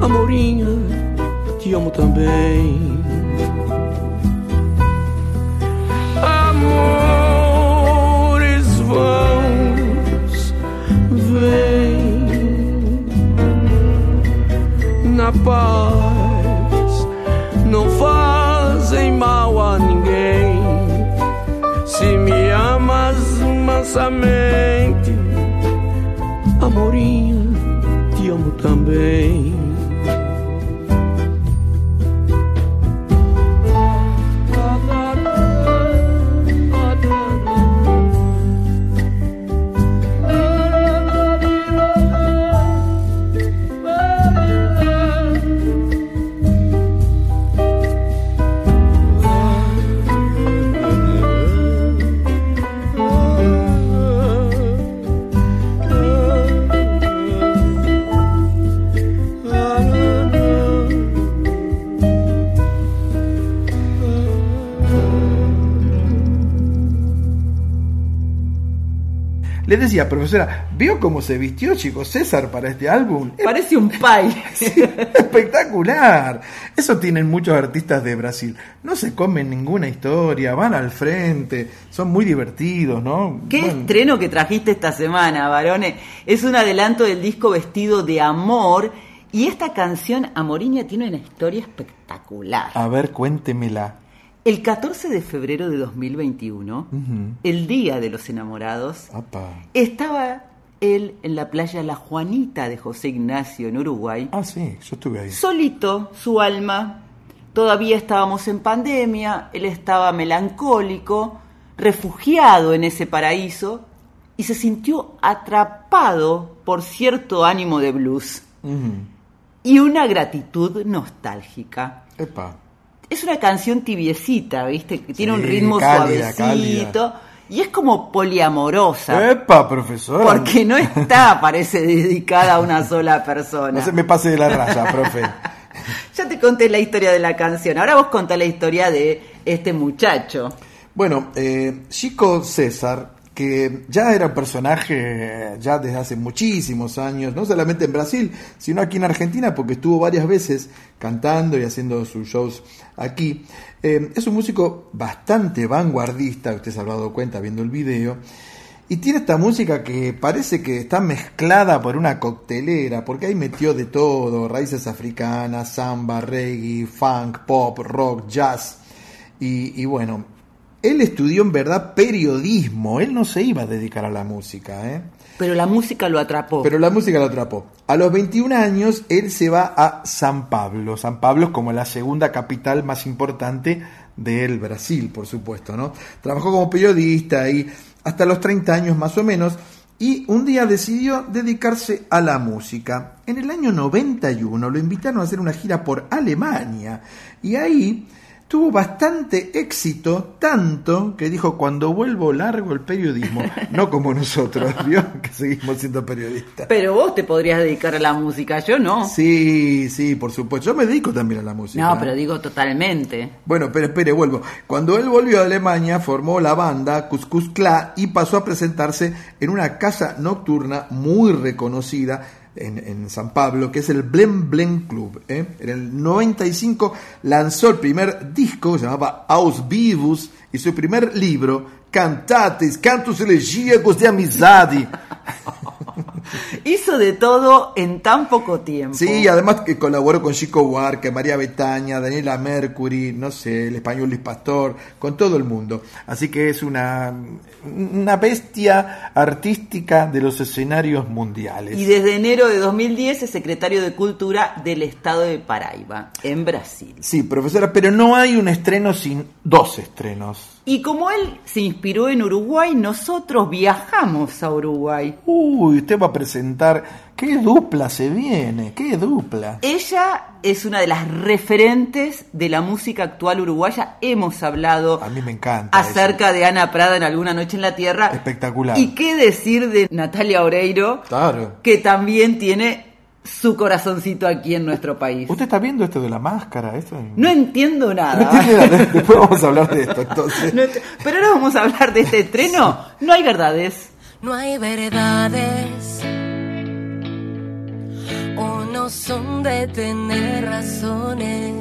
Amorinha, te amo também. Amores vãos, vem na paz, não fazem mal a ninguém. Se me amas mansamente. Também. Le decía, profesora, ¿vio cómo se vistió Chico César para este álbum? Parece un pay. Espectacular. Eso tienen muchos artistas de Brasil. No se comen ninguna historia, van al frente, son muy divertidos, ¿no? ¿Qué Bueno, estreno que trajiste esta semana, varones? Es un adelanto del disco Vestido de Amor. Y esta canción, Amoriña, tiene una historia espectacular. A ver, cuéntemela. El 14 de febrero de 2021, Ujú. el Día de los Enamorados, estaba él en la playa La Juanita de José Ignacio en Uruguay. Ah, sí, yo estuve ahí. Solito, su alma. Todavía estábamos en pandemia, él estaba melancólico, refugiado en ese paraíso y se sintió atrapado por cierto ánimo de blues y una gratitud nostálgica. Epa. Es una canción tibiecita, ¿viste? Que tiene un ritmo cálida, suavecito y es como poliamorosa. Epa, profesora. Porque no está, parece, dedicada a una sola persona. No se me pase de la raya, profe. Ya te conté la historia de la canción. Ahora vos contá la historia de este muchacho. Bueno, eh, Chico César, que ya era un personaje eh, ya desde hace muchísimos años, no solamente en Brasil, sino aquí en Argentina, porque estuvo varias veces cantando y haciendo sus shows aquí. Eh, es un músico bastante vanguardista, usted se habrá dado cuenta viendo el video. Y tiene esta música que parece que está mezclada por una coctelera, porque ahí metió de todo, raíces africanas, samba, reggae, funk, pop, rock, jazz. Y, y bueno, él estudió en verdad periodismo, él no se iba a dedicar a la música, ¿eh? Pero la música lo atrapó. Pero la música lo atrapó. A los 21 años él se va a San Pablo. San Pablo es como la segunda capital más importante del Brasil, por supuesto, ¿no? Trabajó como periodista ahí hasta los 30 años más o menos y un día decidió dedicarse a la música. En el año 91 lo invitaron a hacer una gira por Alemania y ahí tuvo bastante éxito, tanto que dijo, cuando vuelvo largo el periodismo, no como nosotros, ¿vio? Que seguimos siendo periodistas. Pero vos te podrías dedicar a la música, yo no. Sí, sí, por supuesto. Yo me dedico también a la música. No, pero digo totalmente. Bueno, pero espere, vuelvo. Cuando él volvió a Alemania, formó la banda Cuscus Cla y pasó a presentarse en una casa nocturna muy reconocida en, en San Pablo, que es el Blem Blem Club. ¿eh? En el 95 lanzó el primer disco, se llamaba Aus Vivus, y su primer libro, Cantates, Cantos Elegíacos de Amizade. Hizo de todo en tan poco tiempo. Sí, además que colaboró con Chico Huarca, María Betaña, Daniela Mercury, no sé, el español Luis Pastor, con todo el mundo. Así que es una, una bestia artística de los escenarios mundiales. Y desde enero de 2010 es secretario de Cultura del Estado de Paraíba, en Brasil. Sí, profesora, pero no hay un estreno sin dos estrenos. Y como él se inspiró en Uruguay, nosotros viajamos a Uruguay. Uy, usted va a presentar. ¿Qué dupla se viene? ¿Qué dupla? Ella es una de las referentes de la música actual uruguaya. Hemos hablado A mí me encanta. acerca de Ana Prada en Alguna Noche en la Tierra. Espectacular. Y qué decir de Natalia Oreiro, Claro. que también tiene su corazoncito aquí en nuestro país. ¿Usted está viendo esto de la máscara? Esto... No entiendo No nada. entiende nada. Después vamos a hablar de esto, entonces. No ent- Pero ahora vamos a hablar de este estreno. No hay verdades. No hay verdades o no son de tener razones.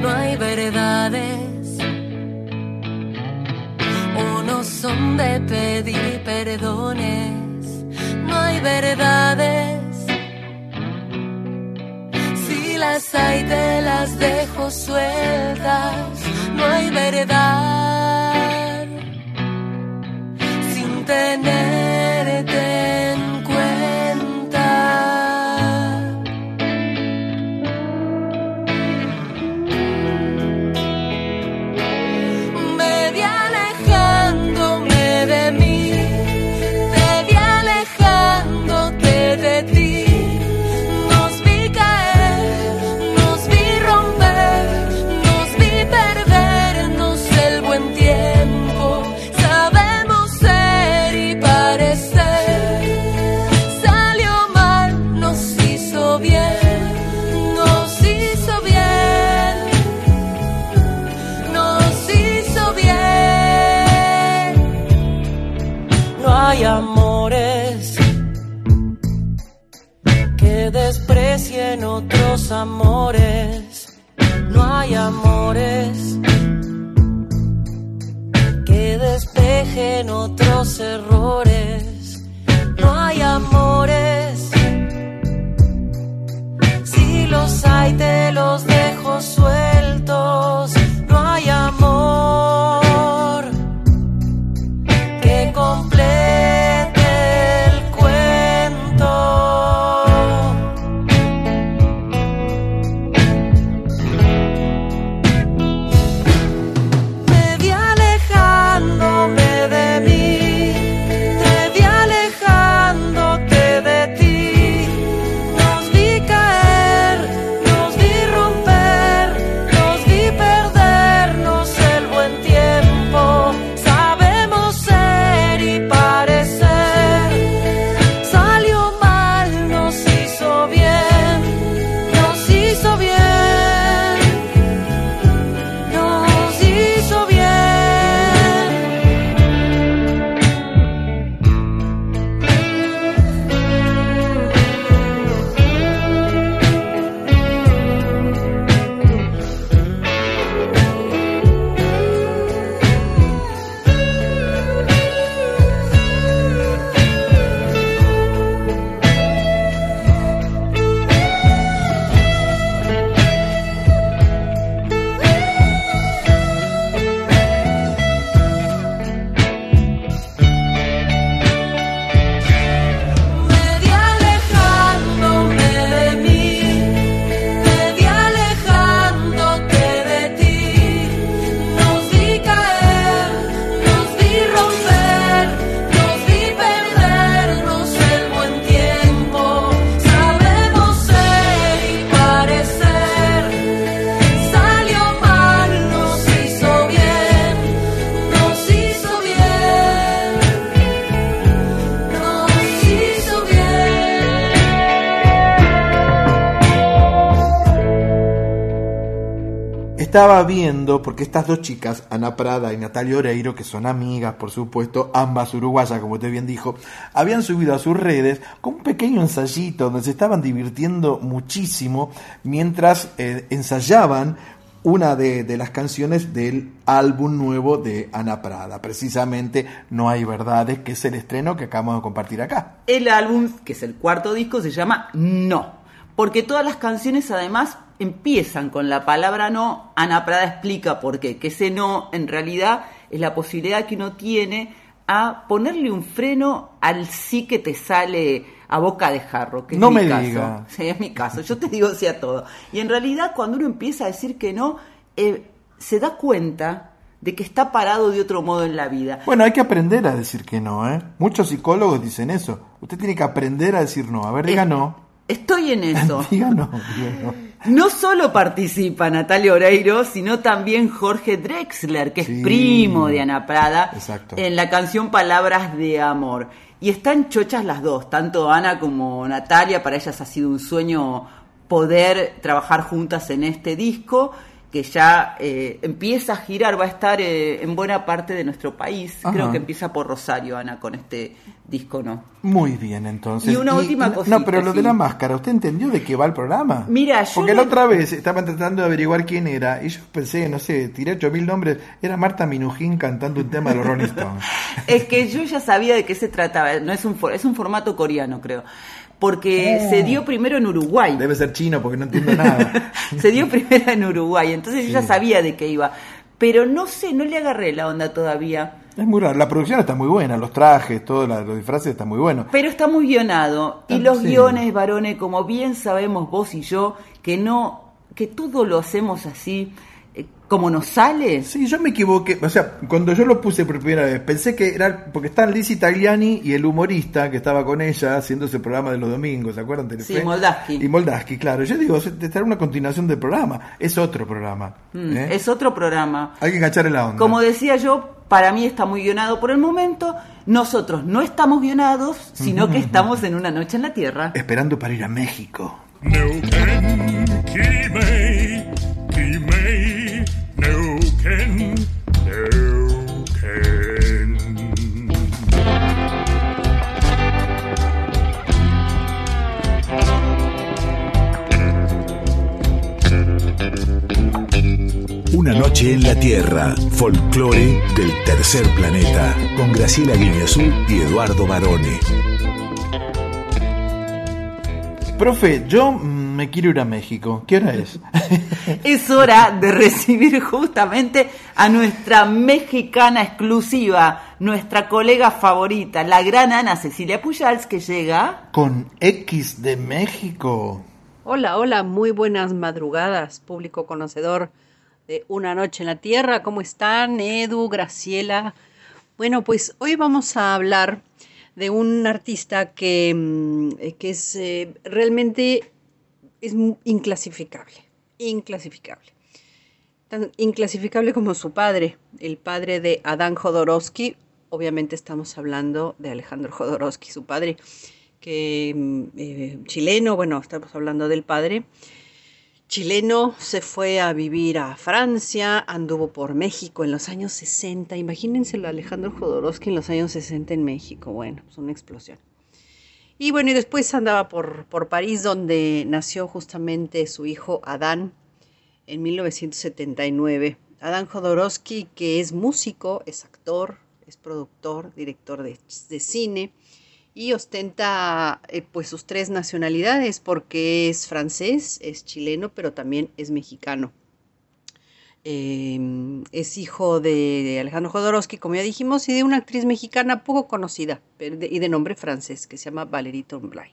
No hay verdades o no son de pedir perdones. No hay verdades. Si las hay te las dejo sueltas. No hay verdad than ever. Otros amores. No hay amores que despejen otros errores. No hay amores. Si los hay, te los dejo sueltos. Estaba viendo, porque estas dos chicas, Ana Prada y Natalia Oreiro, que son amigas, por supuesto, ambas uruguayas, como usted bien dijo, habían subido a sus redes con un pequeño ensayito donde se estaban divirtiendo muchísimo mientras eh, ensayaban una de, de las canciones del álbum nuevo de Ana Prada, precisamente No hay verdades, que es el estreno que acabamos de compartir acá. El álbum, que es el cuarto disco, se llama No. Porque todas las canciones además empiezan con la palabra no. Ana Prada explica por qué. Que ese no en realidad es la posibilidad que uno tiene a ponerle un freno al sí que te sale a boca de jarro. Que es No mi me caso. diga. Sí, es mi caso. Yo te digo sí a todo. Y en realidad cuando uno empieza a decir que no, eh, se da cuenta de que está parado de otro modo en la vida. Bueno, hay que aprender a decir que no, ¿eh? Muchos psicólogos dicen eso. Usted tiene que aprender a decir no. A ver, diga no. Estoy en eso. Diga no, diga no. No solo participa Natalia Oreiro, sino también Jorge Drexler, que es primo de Ana Prada, Exacto. en la canción Palabras de Amor. Y están chochas las dos, tanto Ana como Natalia, para ellas ha sido un sueño poder trabajar juntas en este disco que ya eh, empieza a girar, va a estar eh, en buena parte de nuestro país. Ajá. Creo que empieza por Rosario, Ana, con este disco, ¿no? Muy bien, entonces. Y una última cosita, No, pero lo de la máscara, ¿usted entendió de qué va el programa? Mira, yo Porque no- la otra vez estaban tratando de averiguar quién era y yo pensé, no sé, tiré 8000 nombres. Era Marta Minujín cantando un tema de los Rolling Stones. Es que yo ya sabía de qué se trataba. No es un for- es un formato coreano, creo. Porque Oh. se dio primero en Uruguay. Debe ser chino porque no entiendo nada. se dio primero en Uruguay. Entonces yo ya sabía de qué iba. Pero no sé, no le agarré la onda todavía. Es muy raro. La producción está muy buena, los trajes, todo, la- los disfraces están muy buenos. Pero está muy guionado. Y Ah, los sí. guiones, varones, como bien sabemos vos y yo, que no, que todo lo hacemos así, eh, como nos sale. Sí, yo me equivoqué. O sea, cuando yo lo puse por primera vez, pensé que era porque están Lizzie Tagliani y el humorista que estaba con ella haciendo ese programa de los domingos, ¿se acuerdan? Telefe? Sí, Moldaski. Y Moldaski, claro. Yo digo, esta era una continuación del programa. Es otro programa. Mm, ¿eh? Es otro programa. Hay que enganchar en la onda. Como decía yo, para mí está muy guionado por el momento. Nosotros no estamos guionados, sino que estamos en una noche en la Tierra. Esperando para ir a México. Una noche en la Tierra, folclore del tercer planeta, con Graciela Guineazú y Eduardo Barone. Profe, yo mm, me quiero ir a México. ¿Qué hora es? Es hora de recibir justamente a nuestra mexicana exclusiva, nuestra colega favorita, la gran Ana Cecilia Pujals, que llega. Con X de México. Hola, hola, muy buenas madrugadas, público conocedor de Una Noche en la Tierra. ¿Cómo están, Edu, Graciela? Bueno, pues hoy vamos a hablar de un artista que, mm, que es eh, realmente es inclasificable, inclasificable. Tan inclasificable como su padre, el padre de Adán Jodorowsky. Obviamente estamos hablando de Alejandro Jodorowsky, su padre, que mm, eh, chileno, bueno, estamos hablando del padre. Chileno se fue a vivir a Francia, anduvo por México en los años 60. Imagínense a Alejandro Jodorowsky en los años 60 en México. Bueno, es una explosión. Y bueno, y después andaba por, por París, donde nació justamente su hijo Adán en 1979. Adán Jodorowsky, que es músico, es actor, es productor, director de, de cine y ostenta eh, pues sus tres nacionalidades porque es francés, es chileno, pero también es mexicano. Eh, es hijo de Alejandro Jodorowsky, como ya dijimos, y de una actriz mexicana poco conocida y de nombre francés que se llama Valérie Tremblay.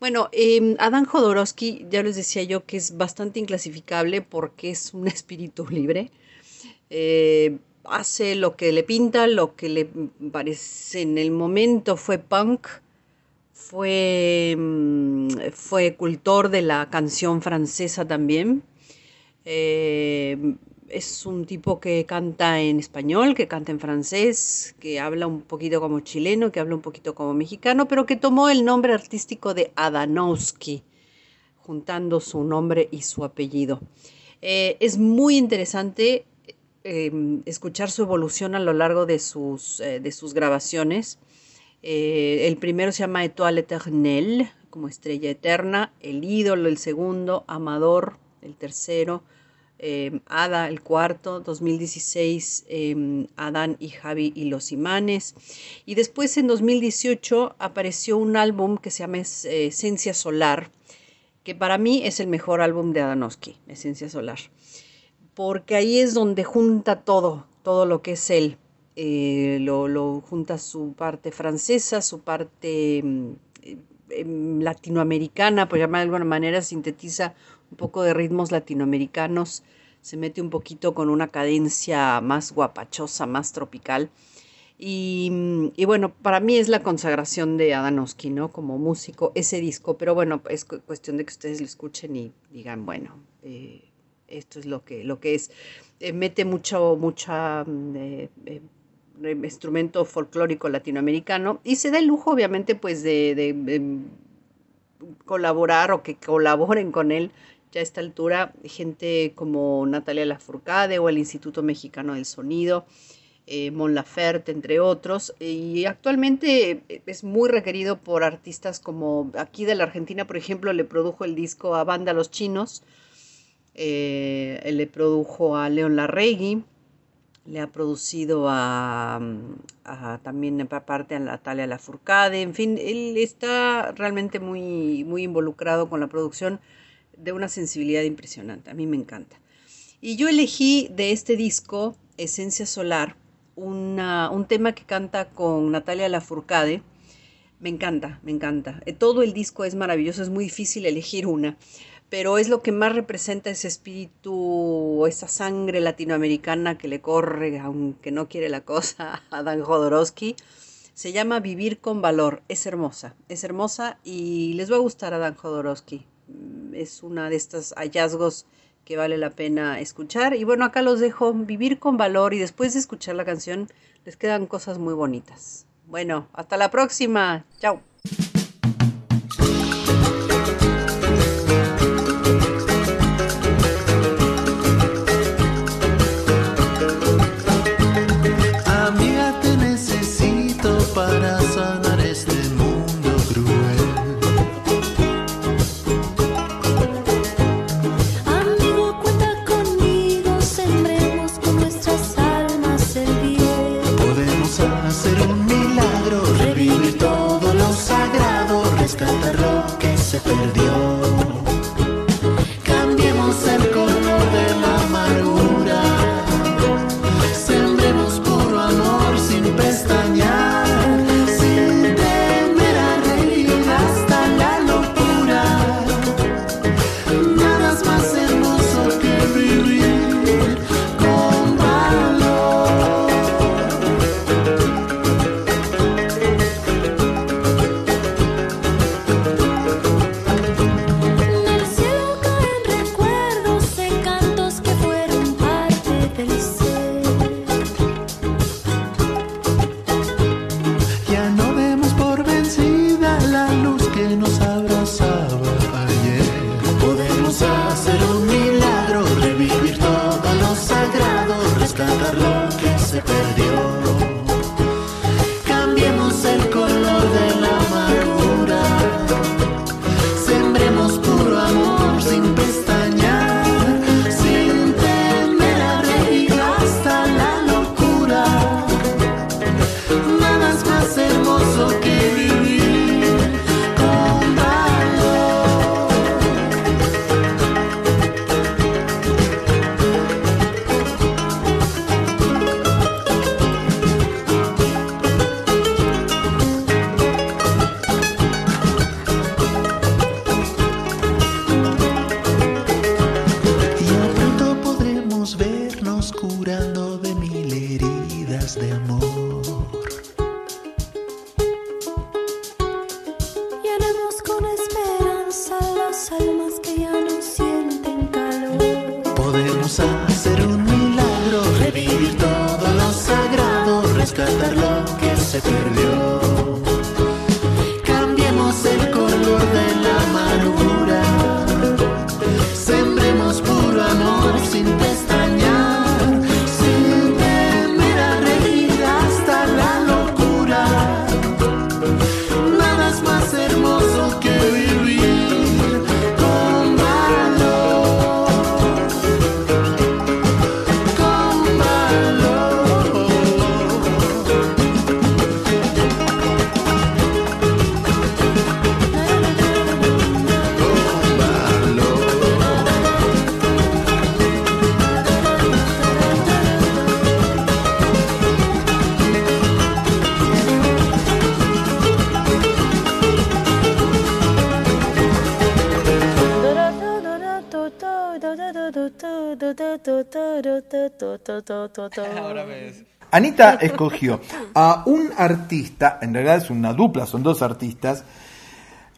Bueno, eh, Adán Jodorowsky, ya les decía yo que es bastante inclasificable porque es un espíritu libre. Eh, hace lo que le pinta, lo que le parece en el momento fue punk, fue, mm, fue cultor de la canción francesa también. Eh, es un tipo que canta en español, que canta en francés, que habla un poquito como chileno, que habla un poquito como mexicano, pero que tomó el nombre artístico de Adanowski, juntando su nombre y su apellido. Eh, es muy interesante eh, escuchar su evolución a lo largo de sus, eh, de sus grabaciones. Eh, el primero se llama Étoile éternelle, como estrella eterna. El ídolo, el segundo. Amador, el tercero. eh, Ada, el cuarto. 2016, eh, Adán y Javi y los imanes. Y después en 2018 apareció un álbum que se llama eh, Esencia Solar, que para mí es el mejor álbum de Adanowski, Esencia Solar porque ahí es donde junta todo, todo lo que es él. Eh, lo, lo junta su parte francesa, su parte mm, eh, em, latinoamericana, por llamar de alguna manera, sintetiza un poco de ritmos latinoamericanos, se mete un poquito con una cadencia más guapachosa, más tropical. Y, mm, y bueno, para mí es la consagración de Adanowski, ¿no? Como músico, ese disco, pero bueno, es cu- cuestión de que ustedes lo escuchen y digan, bueno, eh, esto es lo que, lo que es. Eh, mete mucho, mucha mm, eh, eh, instrumento folclórico latinoamericano y se da el lujo, obviamente, pues de, de, em, colaborar o que colaboren con él ya a esta altura gente como Natalia Lafourcade o el Instituto Mexicano del Sonido, eh, Mon Laferte, entre otros. Y actualmente eh, es muy requerido por artistas como aquí de la Argentina, por ejemplo, le produjo el disco a Banda Los Chinos, eh, le produjo a León Larregui, le ha producido a, a también aparte a Natalia Lafourcade, en fin, él está realmente muy, muy involucrado con la producción de una sensibilidad impresionante, a mí me encanta. Y yo elegí de este disco, Esencia Solar, una- un tema que canta con Natalia Lafourcade, me encanta, me encanta. Eh, Todo el disco es maravilloso, es muy difícil elegir una, pero es lo que más representa ese espíritu, esa sangre latinoamericana que le corre, aunque no quiere la cosa, a Dan Jodorowsky. Se llama Vivir con Valor. Es hermosa, es hermosa y les va a gustar a Dan Jodorowsky. Mm, Es una de estos hallazgos que vale la pena escuchar. Y bueno, acá los dejo vivir con valor y después de escuchar la canción les quedan cosas muy bonitas. Bueno, hasta la próxima. Chao. Anita escogió a un artista, en realidad es una dupla, son dos artistas,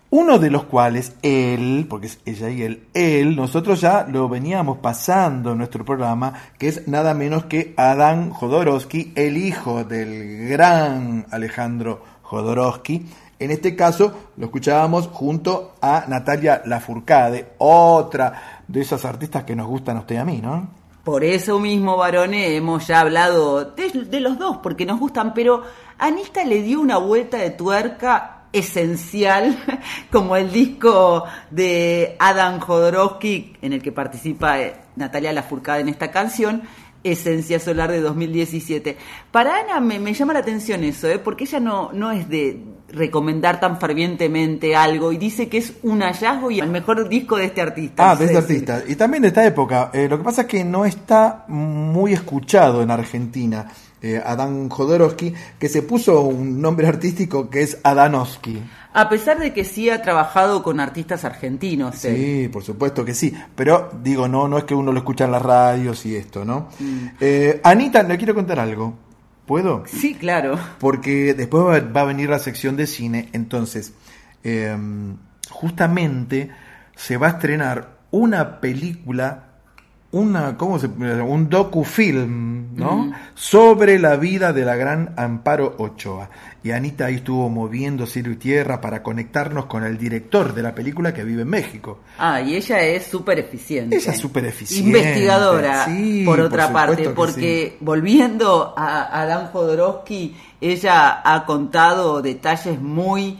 uno de los cuales, él, porque es ella y él, él, nosotros ya lo veníamos pasando en nuestro programa, que es nada menos que Adán Jodorowsky, el hijo del gran Alejandro Jodorowsky. En este caso lo escuchábamos junto a Natalia Lafourcade, otra de esas artistas que nos gustan a usted y a mí, ¿no? Por eso mismo, varones, hemos ya hablado de, los dos, porque nos gustan, pero Anita le dio una vuelta de tuerca esencial, como el disco de Adam Jodorowsky, en el que participa eh, Natalia Lafourcade en esta canción, Esencia Solar de 2017. Para Ana me, me llama la atención eso, ¿eh? porque ella no, no es de recomendar tan fervientemente algo y dice que es un hallazgo y el mejor disco de este artista. Ah, de este artista. Y también de esta época. Eh, lo que pasa es que no está muy escuchado en Argentina. Eh, Adán Jodorowsky, que se puso un nombre artístico que es Adanowski. A pesar de que sí ha trabajado con artistas argentinos. Sí, por supuesto que sí. Pero digo, no, no es que uno lo escucha en las radios y esto, ¿no? Eh, Anita, le quiero contar algo. ¿Puedo? Sí, claro. Porque después va, va a venir la sección de cine. Entonces, eh, justamente se va a estrenar una película, una, ¿cómo se Un docufilm, ¿no? Sobre la vida de la gran Amparo Ochoa. Y Anita ahí estuvo moviendo cielo y tierra para conectarnos con el director de la película que vive en México. Ah, y ella es súper eficiente. Ella es súper eficiente. Investigadora, Sí, por otra parte, que porque volviendo a a Adán Jodorowsky, ella ha contado detalles muy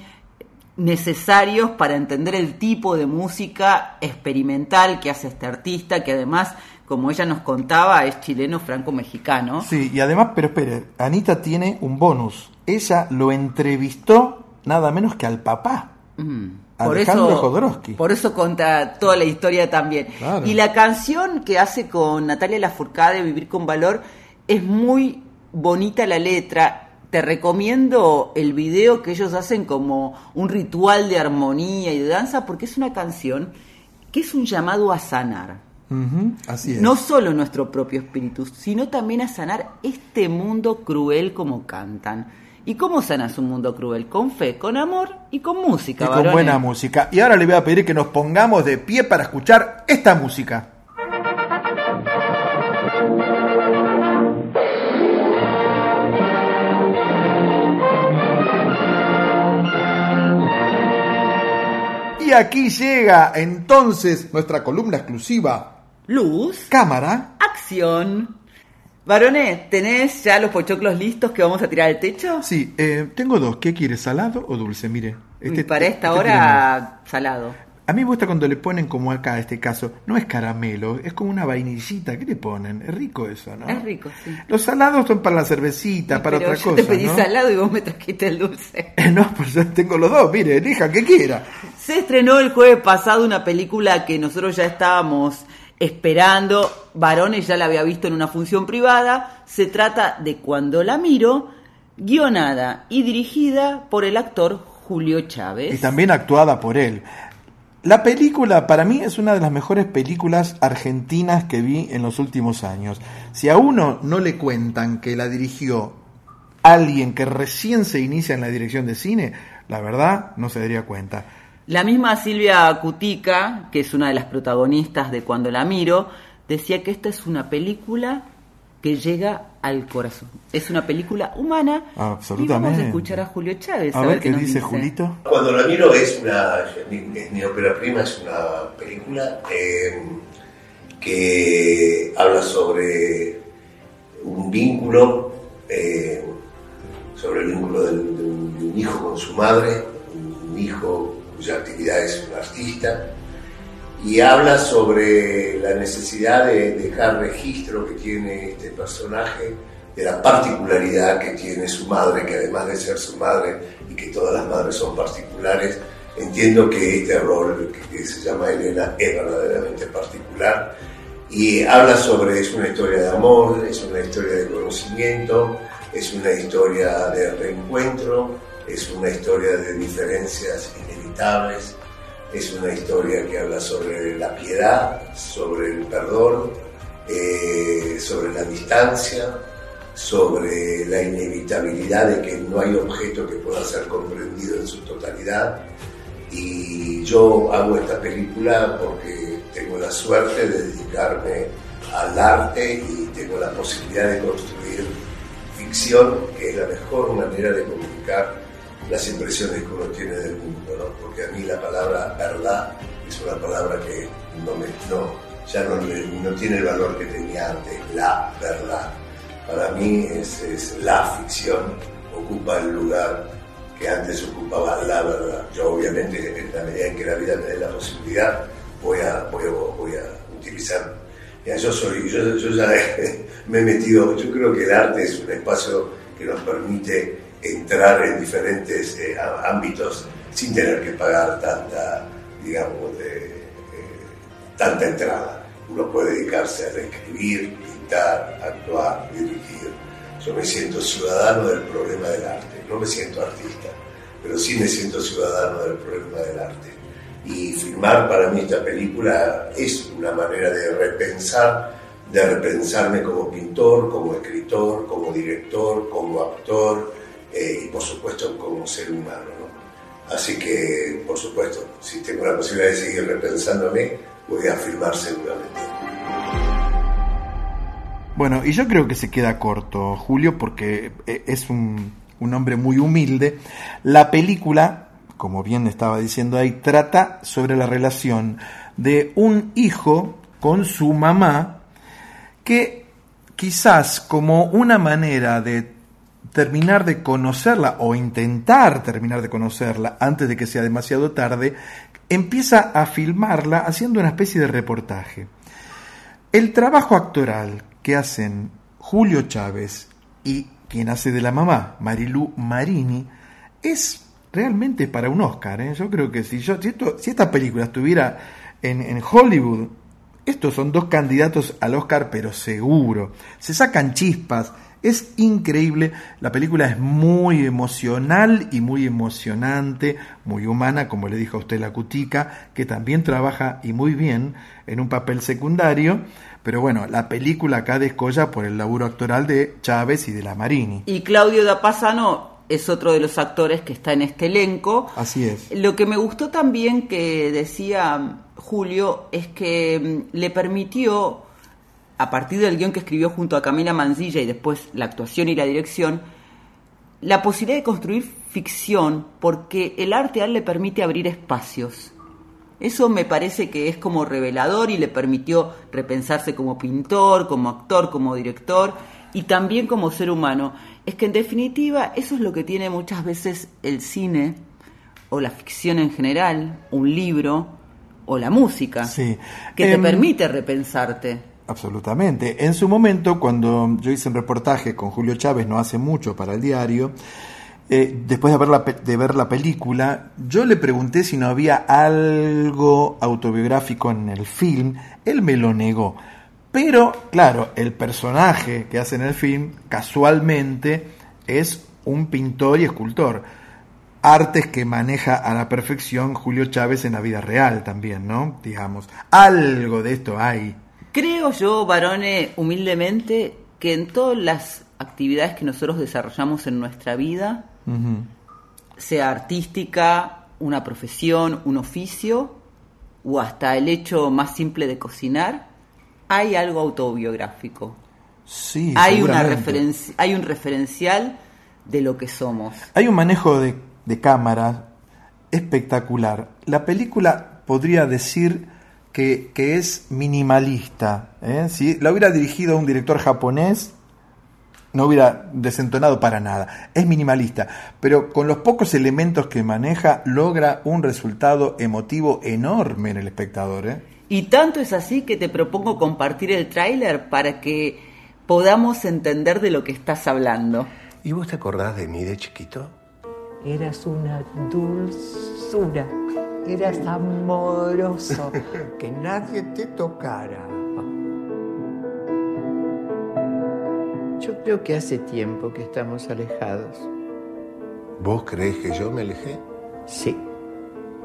necesarios para entender el tipo de música experimental que hace este artista, que además, como ella nos contaba, es chileno franco-mexicano. Sí, y además, pero espere, Anita tiene un bonus. Ella lo entrevistó nada menos que al papá Por Alejandro eso, Jodorowsky. por eso cuenta toda la historia también. Claro. Y la canción que hace con Natalia Lafourcade, Vivir con Valor, es muy bonita la letra. Te recomiendo el video que ellos hacen como un ritual de armonía y de danza, porque es una canción que es un llamado a sanar. Ujú, Así es. No solo nuestro propio espíritu, sino también a sanar este mundo cruel como cantan. ¿Y cómo sanas un mundo cruel? Con fe, con amor y con música. y con varones. buena música. Y ahora le voy a pedir que nos pongamos de pie para escuchar esta música. Y aquí llega entonces nuestra columna exclusiva. Luz. Cámara. Acción. Varones, ¿tenés ya los pochoclos listos que vamos a tirar al techo? Sí, eh, tengo dos. ¿Qué quieres, salado o dulce? Mire. Uy, para esta este hora, salado. A mí me gusta cuando le ponen como acá, este caso, no es caramelo, es como una vainillita. ¿Qué le ponen? Es rico eso, ¿no? Es rico, sí. Los salados son para la cervecita, para Pero otra yo cosa. te pedí ¿no? salado y vos me trajiste el dulce. No, pues yo tengo los dos, mire, elija que quiera. Se estrenó el jueves pasado una película que nosotros ya estábamos esperando. Varones ya la había visto en una función privada. Se trata de Cuando la miro, guionada y dirigida por el actor Julio Chávez. Y también actuada por él. La película para mí es una de las mejores películas argentinas que vi en los últimos años. Si a uno no le cuentan que la dirigió alguien que recién se inicia en la dirección de cine, la verdad no se daría cuenta. La misma Silvia Cutica, que es una de las protagonistas de Cuando la miro, decía que esta es una película que llega al corazón. Es una película humana. Y vamos Absolutamente. a escuchar a Julio Chávez. A ver qué nos dice Julito. Cuando la miro es una, es mi ópera prima, es una película eh, que habla sobre un vínculo, eh, sobre el vínculo de, un, de un hijo con su madre, un hijo cuya actividad es un artista, y habla sobre la necesidad de dejar registro que tiene este personaje de la particularidad que tiene su madre, que además de ser su madre y que todas las madres son particulares, entiendo que este rol que, se llama Elena es verdaderamente particular. Y habla sobre, es una historia de amor, es una historia de conocimiento, es una historia de reencuentro, es una historia de diferencias inevitables, es una historia que habla sobre la piedad, sobre el perdón, eh, sobre la distancia, sobre la inevitabilidad de que no hay objeto que pueda ser comprendido en su totalidad. Y yo hago esta película porque tengo la suerte de dedicarme al arte y tengo la posibilidad de construir ficción, que es la mejor manera de comunicar las impresiones que uno tiene del mundo, ¿no? porque a mí la palabra verdad es una palabra que no me, no, ya no, no tiene el valor que tenía antes, la verdad. Para mí es, es la ficción, ocupa el lugar que antes ocupaba la verdad. Yo obviamente en la medida en que la vida me dé la posibilidad voy a, voy a, voy a utilizar. Mira, yo soy, yo, yo ya me he metido, yo creo que el arte es un espacio que nos permite entrar en diferentes eh, ámbitos sin tener que pagar tanta, digamos, de, eh, tanta entrada. Uno puede dedicarse a escribir, pintar, actuar, dirigir. Yo me siento ciudadano del problema del arte, no me siento artista, pero sí me siento ciudadano del problema del arte. Y filmar para mí esta película es una manera de repensar, de repensarme como pintor, como escritor, como director, como actor eh, y por supuesto como ser humano. ¿no? Así que, por supuesto, si tengo la posibilidad de seguir repensándome, voy a filmar seguramente. Bueno, y yo creo que se queda corto, Julio, porque eh, es un, un hombre muy humilde. La película, como bien estaba diciendo ahí, trata sobre la relación de un hijo con su mamá, que quizás como una manera de terminar de conocerla o intentar terminar de conocerla antes de que sea demasiado tarde, empieza a filmarla haciendo una especie de reportaje. El trabajo actoral que hacen Julio Chávez y quien hace de la mamá, Marilú Marini, es realmente para un Oscar. ¿eh? Yo creo que si, yo, si, esto- si esta película estuviera en Hollywood, estos son dos candidatos al Oscar, pero seguro. Se sacan chispas. Es increíble. La película es muy emocional y muy emocionante, muy humana, como le dijo a usted la Cutica, que también trabaja y muy bien en un papel secundario. Pero bueno, la película acá descolla por el laburo actoral de Chávez y de la Marini. Y Claudio da Pasano es otro de los actores que está en este elenco. Así es. Lo que me gustó también que decía Julio es que mm, le permitió, a partir del guion que escribió junto a Camila Mancilla y después la actuación y la dirección, la posibilidad de construir ficción porque el arte a él le permite abrir espacios. Eso me parece que es como revelador y le permitió repensarse como pintor, como actor, como director y también como ser humano. Es que en definitiva eso es lo que tiene muchas veces el cine o la ficción en general, un libro o la música, Sí. que te Em, permite repensarte. Absolutamente. En su momento, cuando yo hice un reportaje con Julio Chávez, no hace mucho para el diario, eh, después de ver, la, de ver la película, yo le pregunté si no había algo autobiográfico en el film. Él me lo negó. Pero, claro, el personaje que hace en el film, casualmente, es un pintor y escultor. Artes que maneja a la perfección Julio Chávez en la vida real también, ¿no? Digamos, algo de esto hay. Creo yo, varone, humildemente, que en todas las actividades que nosotros desarrollamos en nuestra vida, sea artística, una profesión, un oficio, o hasta el hecho más simple de cocinar, hay algo autobiográfico. Sí, hay, una seguramente. referenci- hay un referencial de lo que somos. Hay un manejo de, de cámara espectacular. La película podría decir que, que es minimalista. ¿eh? Si la hubiera dirigido un director japonés, no hubiera desentonado para nada. Es minimalista, pero con los pocos elementos que maneja logra un resultado emotivo enorme en el espectador. ¿eh? Y tanto es así que te propongo compartir el tráiler para que podamos entender de lo que estás hablando. ¿Y vos te acordás de mí de chiquito? Eras una dulzura, eras amoroso, que nadie te tocara. Yo creo que hace tiempo que estamos alejados. ¿Vos crees que yo me alejé? Sí.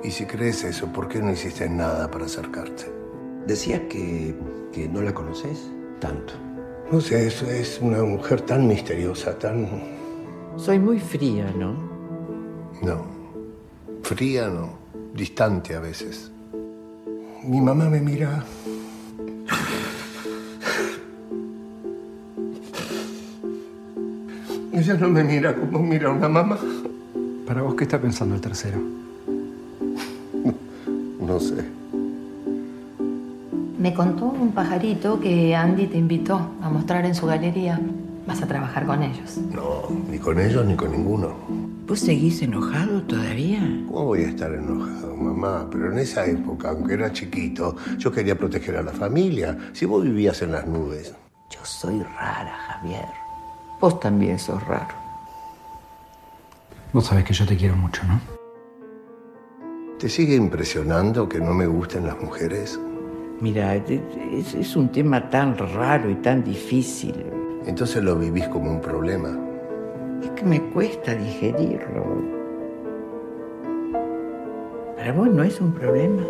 Y si crees eso, ¿por qué no hiciste nada para acercarte? Decías que, que no la conoces tanto. No sé, es, es una mujer tan misteriosa, tan... Soy muy fría, ¿no? No, fría no, distante a veces. Mi mamá me mira... Ella no me mira como mira una mamá. ¿Para vos qué está pensando el tercero? No sé. Me contó un pajarito que Andy te invitó a mostrar en su galería. Vas a trabajar con ellos. No, ni con ellos ni con ninguno. ¿Vos seguís enojado todavía? ¿Cómo voy a estar enojado, mamá? Pero en esa época, aunque era chiquito, yo quería proteger a la familia. Si vos vivías en las nubes. Yo soy rara, Javier. Vos también sos raro. Vos sabés que yo te quiero mucho, ¿no? ¿Te sigue impresionando que no me gusten las mujeres? Mira, es, es un tema tan raro y tan difícil. Entonces lo vivís como un problema. Es que me cuesta digerirlo. Para vos no es un problema.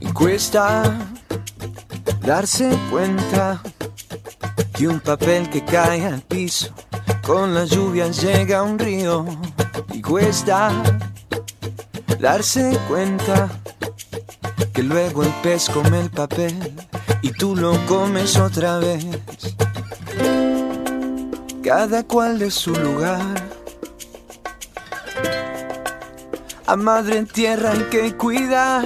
Y cuesta darse cuenta que un papel que cae al piso con la lluvia llega a un río. Cuesta darse cuenta que luego el pez come el papel y tú lo comes otra vez. Cada cual de su lugar. A madre tierra hay que cuidar.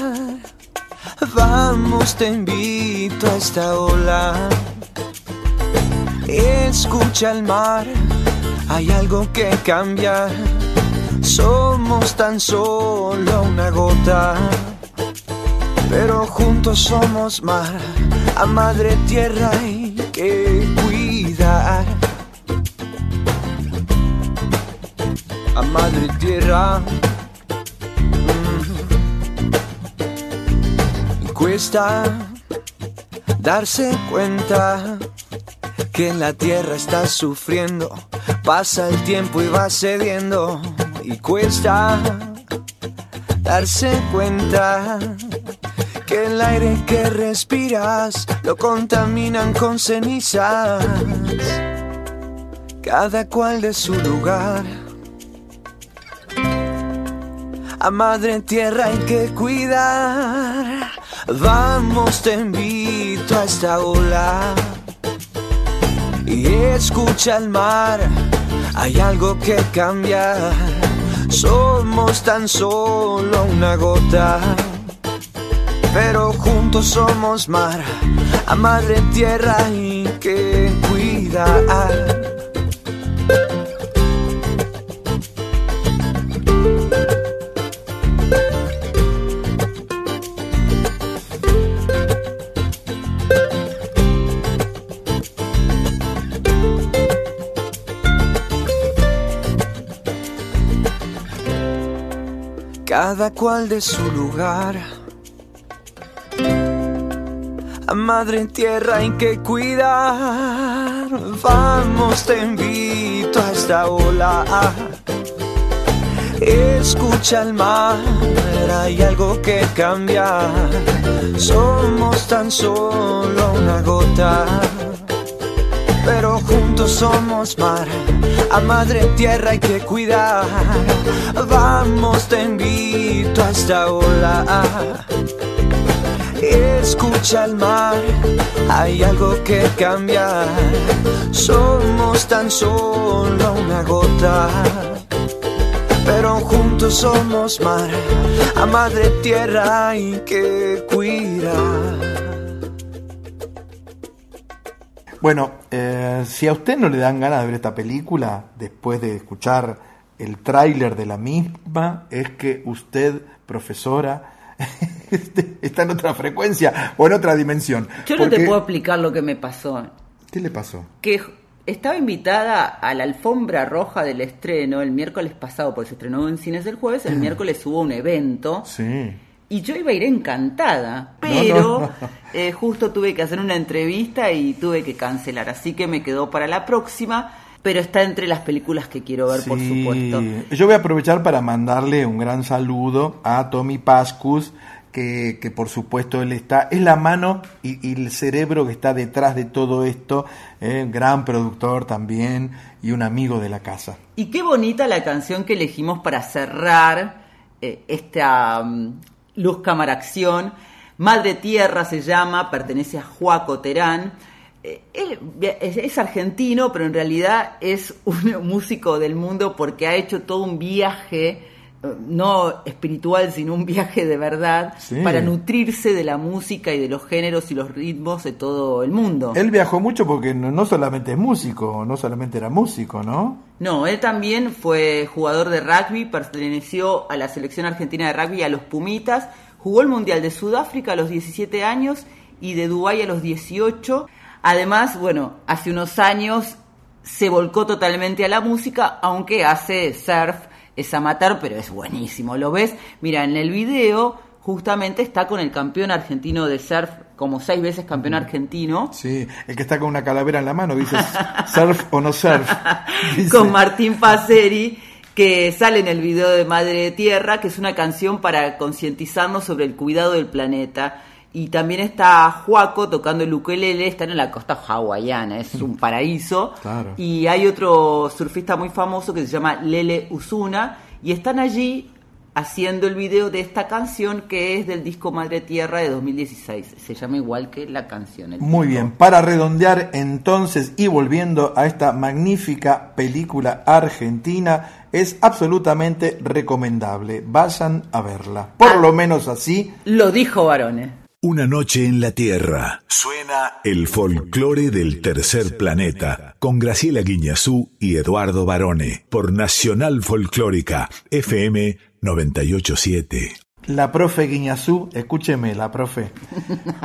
Vamos, te invito a esta ola. Escucha el mar, hay algo que cambiar. Somos tan solo una gota pero juntos somos mar. A madre tierra hay que cuidar. A madre tierra. mm, Cuesta darse cuenta que la tierra está sufriendo. Pasa el tiempo y va cediendo. Y cuesta darse cuenta que el aire que respiras lo contaminan con cenizas. Cada cual de su lugar. A madre tierra hay que cuidar. Vamos, te invito a esta ola. Y escucha el mar. Hay algo que cambiar. Somos tan solo una gota. Pero juntos somos mar. A madre tierra hay que cuidar. Cada cual de su lugar. A madre tierra hay que cuidar. Vamos, te invito a esta ola. Escucha el mar, hay algo que cambiar. Somos tan solo somos mar. A madre tierra hay que cuidar. Vamos, te invito a esta. Escucha el mar, hay algo que cambiar. Somos tan solo una gota, pero juntos somos mar. A madre tierra hay que cuidar. Bueno, eh, si a usted no le dan ganas de ver esta película después de escuchar el tráiler de la misma, es que usted, profesora, está en otra frecuencia o en otra dimensión. Yo no te puedo explicar lo que me pasó. ¿Qué le pasó? Que estaba invitada a la alfombra roja del estreno el miércoles pasado, porque se estrenó en cines el jueves, el miércoles hubo un evento Sí. Y yo iba a ir encantada, pero no, no. eh, justo tuve que hacer una entrevista y tuve que cancelar, así que me quedó para la próxima, pero está entre las películas que quiero ver, por supuesto. Yo voy a aprovechar para mandarle un gran saludo a Tommy Pascus, que, que por supuesto él está, es la mano y, y el cerebro que está detrás de todo esto, eh, gran productor también y un amigo de la casa. Y qué bonita la canción que elegimos para cerrar eh, esta mm, Luz Cámara Acción. Madre Tierra se llama, pertenece a Juaco Terán. Eh, él es, es argentino, pero en realidad es un músico del mundo porque ha hecho todo un viaje, eh, no espiritual, sino un viaje de verdad, Sí. para nutrirse de la música y de los géneros y los ritmos de todo el mundo. Él viajó mucho porque no, no solamente es músico, no solamente era músico, ¿no? No, él también fue jugador de rugby, perteneció a la selección argentina de rugby, a los Pumitas, jugó el Mundial de Sudáfrica a los 17 años y de Dubái a los 18. Además, bueno, hace unos años se volcó totalmente a la música, aunque hace surf, es amateur, pero es buenísimo. ¿Lo ves? Mira, en el video justamente está con el campeón argentino de surf, como seis veces campeón argentino. Sí, el que está con una calavera en la mano, dice surf o no surf. Dice. con Martín Paceri, que sale en el video de Madre Tierra, que es una canción para concientizarnos sobre el cuidado del planeta. Y también está Juaco tocando el ukelele, están en la costa hawaiana, es un paraíso. Claro. Y hay otro surfista muy famoso que se llama Lele Usuna, y están allí haciendo el video de esta canción que es del disco Madre Tierra de 2016. Se llama igual que la canción. el Muy bien, para redondear entonces y volviendo a esta magnífica película argentina, es absolutamente recomendable. Vayan a verla. Por lo menos así. Lo dijo Varones. Una noche en la Tierra. Suena el folclore del tercer planeta con Graciela Guiñazú y Eduardo Barone por Nacional Folclórica FM 987. La profe Guiñazú, escúcheme, la profe.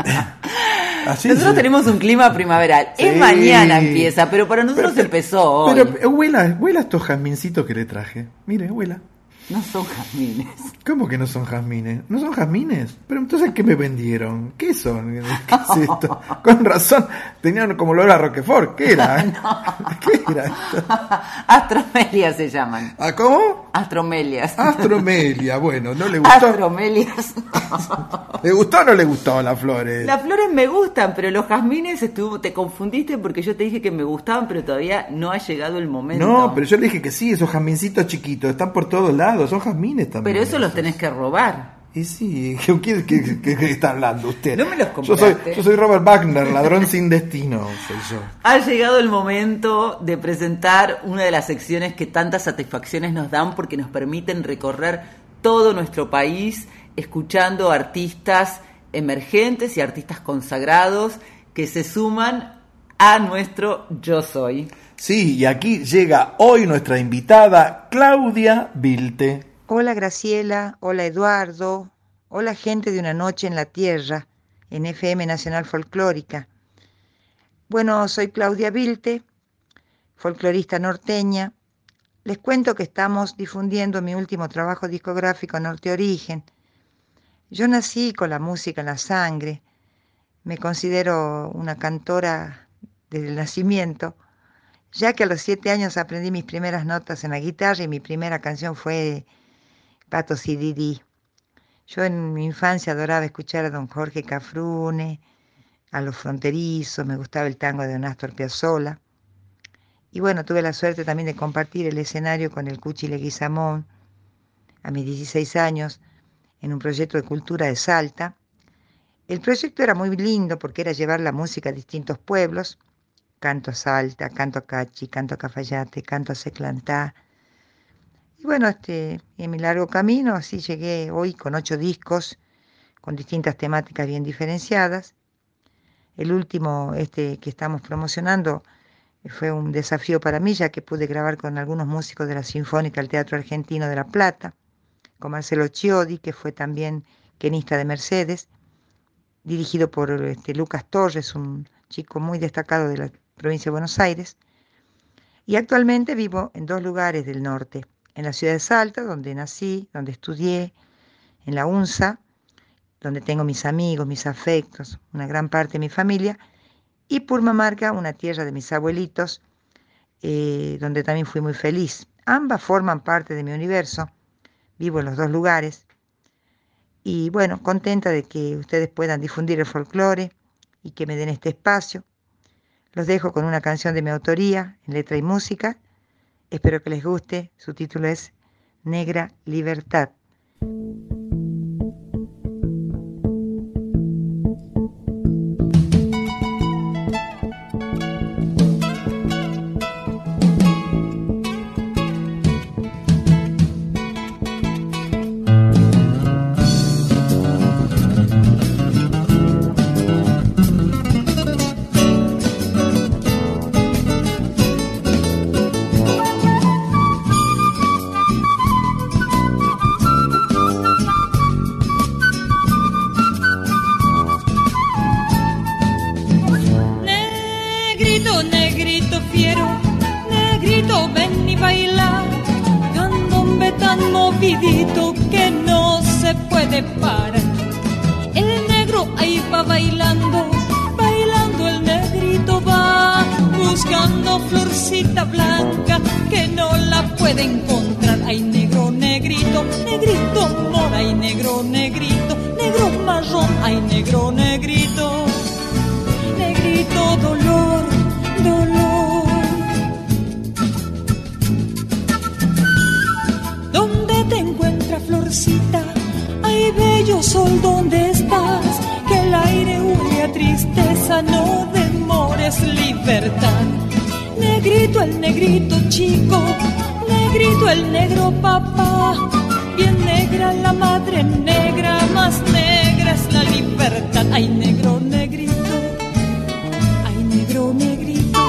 Así nosotros tenemos un clima primaveral. Es Sí. mañana empieza, pero para nosotros empezó hoy. Pero huela, huela estos jazmincitos que le traje. Mire, huela. No son jazmines. ¿Cómo que no son jazmines? ¿No son jazmines? Pero entonces, ¿qué me vendieron? ¿Qué son? ¿Qué es esto? Con razón, tenían como olor a Roquefort. ¿Qué era? ¿Qué era esto? Astromelias se llaman. ¿Ah, cómo? Astromelias. Astromelia, bueno, ¿no le gustó? Astromelias. ¿Le gustó o no le gustó las flores? Las flores me gustan, pero los jazmines estuvo, te confundiste porque yo te dije que me gustaban, pero todavía no ha llegado el momento. No, pero yo le dije que sí, esos jazmincitos chiquitos, están por todos lados, son jazmines también. Pero eso los tenés que robar. Y sí, ¿qué, qué- qué- qué- qué está hablando usted? No me los yo soy, yo soy Robert Wagner, ladrón sin destino, soy yo. Ha llegado el momento de presentar una de las secciones que tantas satisfacciones nos dan porque nos permiten recorrer todo nuestro país escuchando artistas emergentes y artistas consagrados que se suman a nuestro Yo Soy. Sí, y aquí llega hoy nuestra invitada, Claudia Vilte. Hola Graciela, hola Eduardo, hola gente de una noche en la Tierra, en FM Nacional Folclórica. Bueno, soy Claudia Vilte, folclorista norteña. Les cuento que estamos difundiendo mi último trabajo discográfico Norte Origen. Yo nací con la música en la sangre, me considero una cantora desde el nacimiento, ya que a los siete años aprendí mis primeras notas en la guitarra y mi primera canción fue Patos y Didi. Yo en mi infancia adoraba escuchar a don Jorge Cafrune, a los fronterizos, me gustaba el tango de don Astor Piazzolla. Y bueno, tuve la suerte también de compartir el escenario con el Cuchi Leguizamón a mis 16 años en un proyecto de cultura de Salta. El proyecto era muy lindo porque era llevar la música a distintos pueblos, canto a Salta, canto a Cachi, canto a Cafayate, canto a Seclantá, y bueno, este, en mi largo camino, así llegué hoy con ocho discos, con distintas temáticas bien diferenciadas. El último, este que estamos promocionando, fue un desafío para mí, ya que pude grabar con algunos músicos de la Sinfónica del Teatro Argentino de La Plata, con Marcelo Chiodi, que fue también quenista de Mercedes, dirigido por este, Lucas Torres, un chico muy destacado de la provincia de Buenos Aires. Y actualmente vivo en dos lugares del norte, en la ciudad de Salta, donde nací, donde estudié, en la UNSA, donde tengo mis amigos, mis afectos, una gran parte de mi familia, y Purmamarca, una tierra de mis abuelitos, eh, donde también fui muy feliz. Ambas forman parte de mi universo, vivo en los dos lugares, y bueno, contenta de que ustedes puedan difundir el folclore y que me den este espacio. Los dejo con una canción de mi autoría, en letra y música, Espero que les guste. Su título es Negra Libertad. Buscando florcita blanca que no la puede encontrar. Ay negro, negrito, negrito mora, ay negro, negrito, negro marrón, ay negro, negrito negrito dolor, dolor. ¿Dónde te encuentras, florcita? Ay, bello sol, ¿dónde estás? Que el aire huele a tristeza, no demores libertad. Negrito, el negrito chico, negrito, el negro papá. Bien negra la madre negra, más negra es la libertad. Ay, negro, negrito negro, negrito,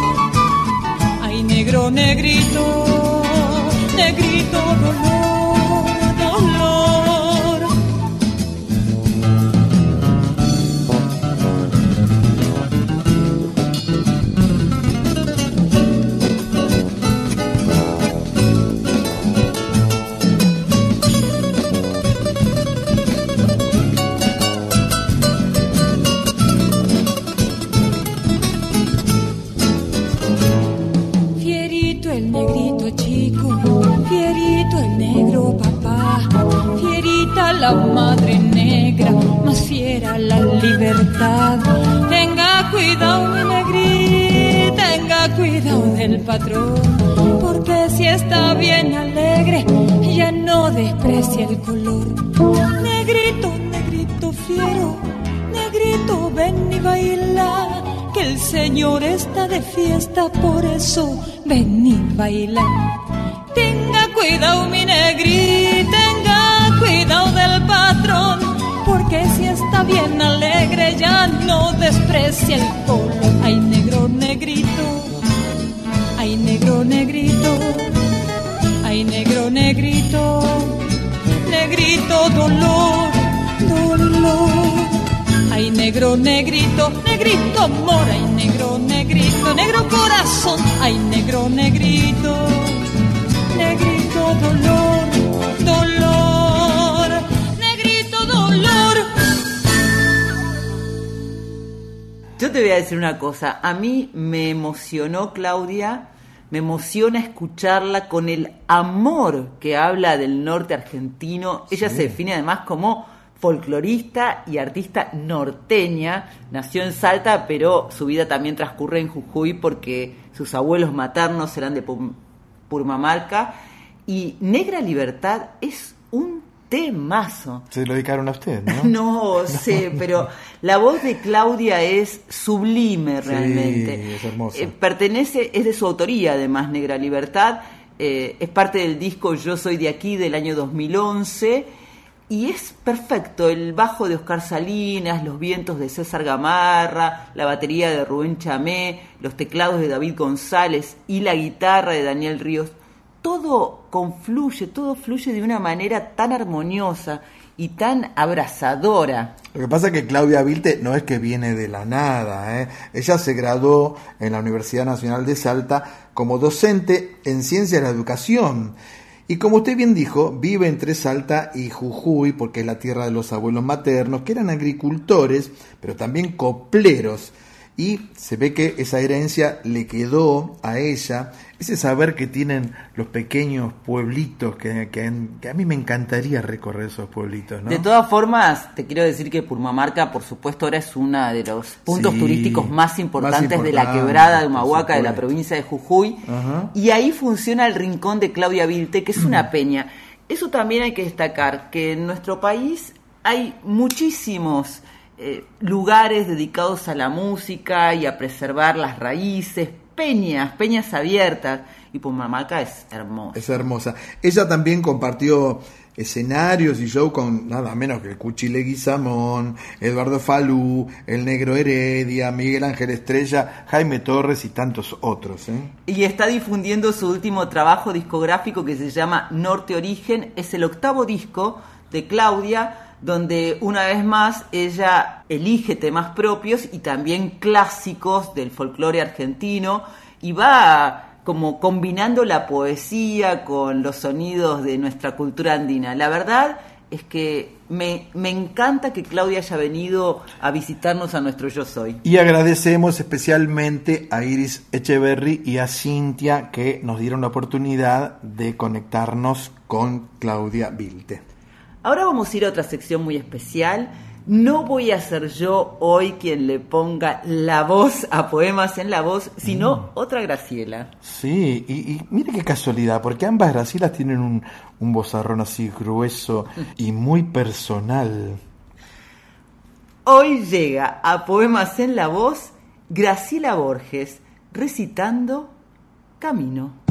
ay negro, negrito, negrito, dolor. Tenga cuidado, mi negri, tenga cuidado del patrón, porque si está bien alegre, ya no desprecia el color. Negrito, negrito fiero, negrito, ven y baila, que el Señor está de fiesta, por eso ven y baila. Tenga cuidado, mi negri, tenga cuidado del patrón, porque si está bien alegre ya no desprecia el color. Ay, negro, negrito, ay, negro, negrito, ay, negro, negrito, negrito, dolor, dolor. Ay, negro, negrito, negrito, amor, ay, negro, negrito, negro corazón, ay, negro, negrito. Negrito dolor, te voy a decir una cosa, a mí me emocionó Claudia, me emociona escucharla con el amor que habla del norte argentino. Ella se define además como folclorista y artista norteña. Nació en Salta, pero su vida también transcurre en Jujuy porque sus abuelos maternos eran de Purmamarca. Y Negra Libertad es un temazo. Se lo dedicaron a usted, ¿no? No sé, pero la voz de Claudia es sublime realmente. Sí, es hermosa. Eh, pertenece, es de su autoría además, Negra Libertad. eh, es parte del disco Yo Soy de Aquí del año 2011. Y es perfecto, el bajo de Oscar Salinas, los vientos de César Gamarra, la batería de Rubén Chamé, los teclados de David González y la guitarra de Daniel Ríos. Todo confluye, todo fluye de una manera tan armoniosa y tan abrazadora. Lo que pasa es que Claudia Vilte no es que viene de la nada. ¿eh? Ella se graduó en la Universidad Nacional de Salta como docente en Ciencias de la Educación. Y como usted bien dijo, vive entre Salta y Jujuy, porque es la tierra de los abuelos maternos, que eran agricultores, pero también copleros. Y se ve que esa herencia le quedó a ella, ese saber que tienen los pequeños pueblitos, que, que- que a mí me encantaría recorrer esos pueblitos. ¿no? De todas formas, te quiero decir que Purmamarca, por supuesto, ahora es uno de los puntos Sí, turísticos más importantes más de la quebrada de Humahuaca, de la provincia de Jujuy. Ajá. Y ahí funciona el rincón de Claudia Vilte, que es una peña. Eso también hay que destacar, que en nuestro país hay muchísimos eh, lugares dedicados a la música y a preservar las raíces, peñas, peñas abiertas. Y Purmamarca es hermoso. Es hermosa. Ella también compartió escenarios y show con nada menos que el Cuchi Leguizamón, Eduardo Falú, el Negro Heredia, Miguel Ángel Estrella, Jaime Torres y tantos otros. ¿eh? Y está difundiendo su último trabajo discográfico que se llama Norte Origen. Es el octavo disco de Claudia, donde una vez más ella elige temas propios y también clásicos del folclore argentino y va como combinando la poesía con los sonidos de nuestra cultura andina. La verdad es que me, me encanta que Claudia haya venido a visitarnos a nuestro Yo Soy. Y agradecemos especialmente a Iris Echeverry y a Cintia que nos dieron la oportunidad de conectarnos con Claudia Vilte. Ahora vamos a ir a otra sección muy especial. No voy a ser yo hoy quien le ponga la voz a poemas en la voz, sino otra Graciela. Sí, y, y mire qué casualidad, porque ambas Gracielas tienen un, un vozarrón así grueso y muy personal. Hoy llega a Poemas en la voz Graciela Borges recitando Camino.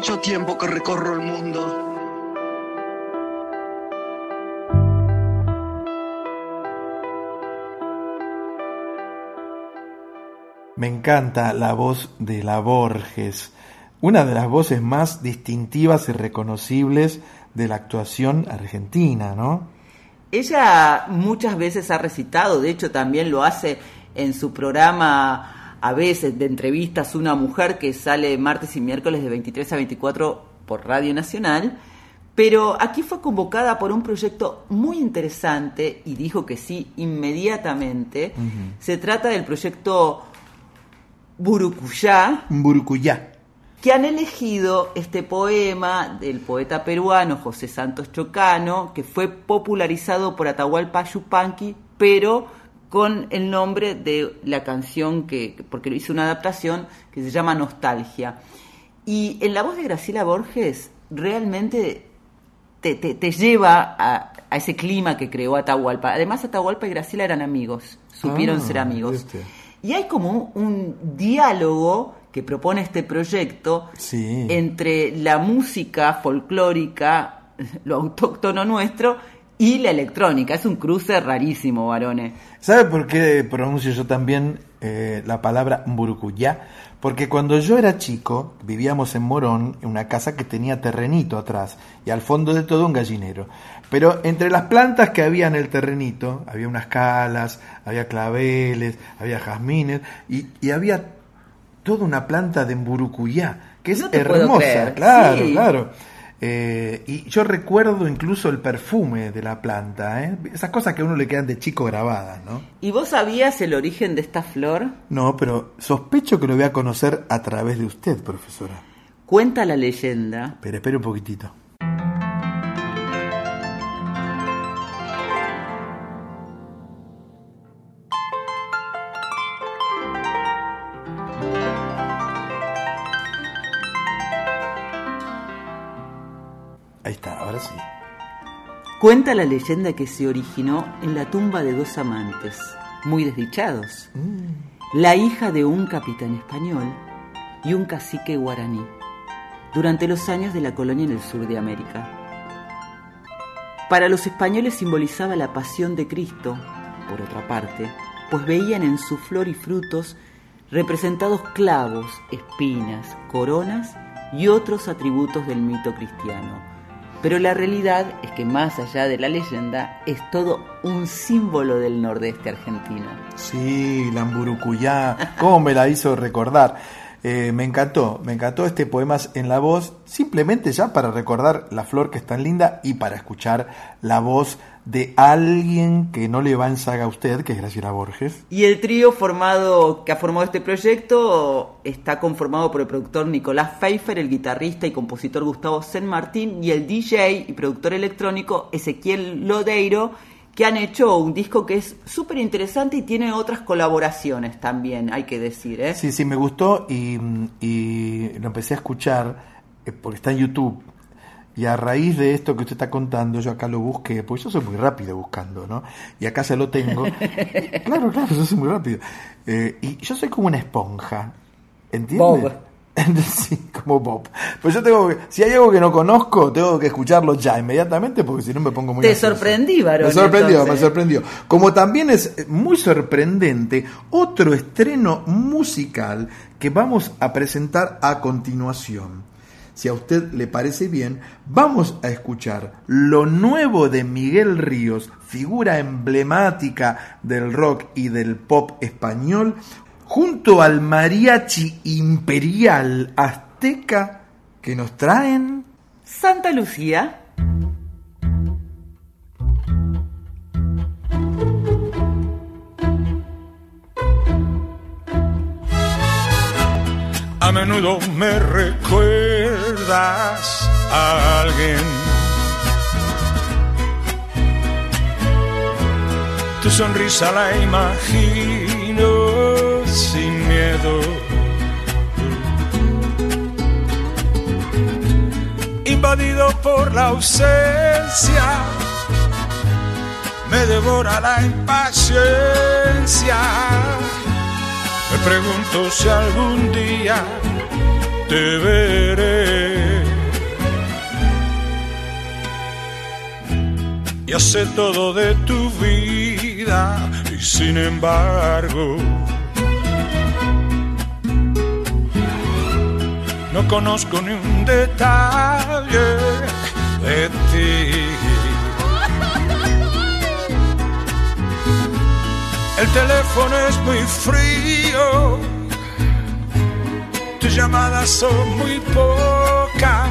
Mucho tiempo que recorro el mundo. Me encanta la voz de la Borges, una de las voces más distintivas y reconocibles de la actuación argentina, ¿no? Ella muchas veces ha recitado, de hecho también lo hace en su programa a veces de entrevistas Una Mujer que sale martes y miércoles de 23 a 24 por Radio Nacional, pero aquí fue convocada por un proyecto muy interesante y dijo que sí inmediatamente. Se trata del proyecto Burucuyá, Burucuyá. que han elegido este poema del poeta peruano José Santos Chocano, que fue popularizado por Atahualpa Yupanqui, pero con el nombre de la canción que, porque hizo una adaptación que se llama Nostalgia. Y en la voz de Graciela Borges realmente te, te- te lleva a, a ese clima que creó Atahualpa. Además, Atahualpa y Graciela eran amigos, supieron Ah, ser amigos. Y hay como un, un diálogo que propone este proyecto Sí. entre la música folclórica, lo autóctono nuestro, y la electrónica. Es un cruce rarísimo, varones. ¿Sabe por qué pronuncio yo también eh, la palabra Burucuyá? Porque cuando yo era chico, vivíamos en Morón, en una casa que tenía terrenito atrás, y al fondo de todo un gallinero. Pero entre las plantas que había en el terrenito, había unas calas, había claveles, había jazmines, y, y había toda una planta de Mburucuyá, que es No hermosa, claro, sí. claro. Eh, y yo recuerdo incluso el perfume de la planta, ¿eh? esas cosas que a uno le quedan de chico grabadas, ¿no? ¿Y vos sabías el origen de esta flor? No, pero sospecho que lo voy a conocer a través de usted, profesora. Cuenta la leyenda Pero espere un poquitito. Cuenta la leyenda que se originó en la tumba de dos amantes, muy desdichados. La hija de un capitán español y un cacique guaraní, durante los años de la colonia en el sur de América. Para los españoles simbolizaba la pasión de Cristo, por otra parte, pues veían en su flor y frutos representados clavos, espinas, coronas y otros atributos del mito cristiano. Pero la realidad es que más allá de la leyenda, es todo un símbolo del nordeste argentino. Sí, la Amburucuyá, cómo me la hizo recordar. Eh, me encantó, me encantó este poema en la voz, simplemente ya para recordar la flor que es tan linda y para escuchar la voz de alguien que no le va en saga a usted, que es Graciela Borges. Y el trío formado que ha formado este proyecto está conformado por el productor Nicolás Pfeiffer, el guitarrista y compositor Gustavo Sen Martín y el DJ y productor electrónico Ezequiel Lodeiro, que han hecho un disco que es súper interesante y tiene otras colaboraciones también, hay que decir. ¿eh? Sí, sí, me gustó y, y lo empecé a escuchar eh, porque está en YouTube. Y a raíz de esto que usted está contando, yo acá lo busqué, porque yo soy muy rápido buscando, ¿no? Y acá se lo tengo. claro, claro, yo soy muy rápido. Eh, y yo soy como una esponja, ¿entiende? Bob. sí, como Bob. Pues yo tengo que, si hay algo que no conozco, tengo que escucharlo ya, inmediatamente, porque si no me pongo muy Te ansioso. sorprendí, varón. Me sorprendió, me sorprendió. Como también es muy sorprendente otro estreno musical que vamos a presentar a continuación. Si a usted le parece bien, vamos a escuchar lo nuevo de Miguel Ríos, figura emblemática del rock y del pop español, junto al mariachi imperial azteca que nos traen Santa Lucía. A menudo me recuerdas a alguien. Tu sonrisa la imagino sin miedo. Invadido por la ausencia, me devora la impaciencia. Me pregunto si algún día te veré. Ya sé todo de tu vida y sin embargo no conozco ni un detalle de ti. El teléfono es muy frío, tus llamadas son muy pocas.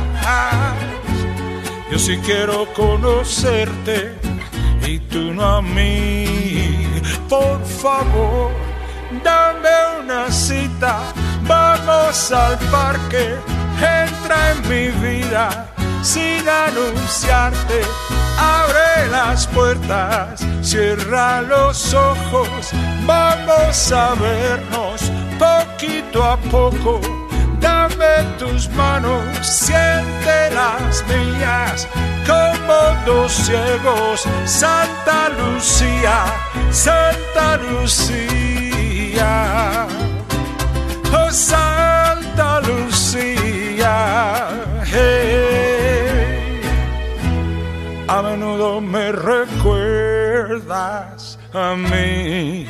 Yo sí quiero conocerte y tú no a mí. Por favor, dame una cita, vamos al parque, entra en mi vida sin anunciarte. Abre las puertas, cierra los ojos, vamos a vernos poquito a poco. Dame tus manos, siente las mías, como dos ciegos. Santa Lucía, Santa Lucía, oh Me recuerdas a mí.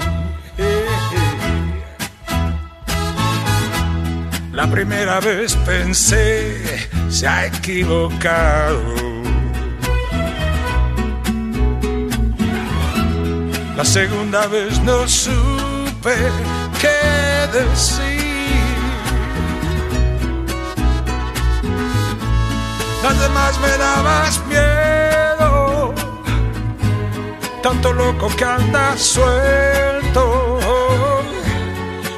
La primera vez pensé, se ha equivocado. La segunda vez no supe qué decir. Las demás me dabas miedo, tanto loco que anda suelto.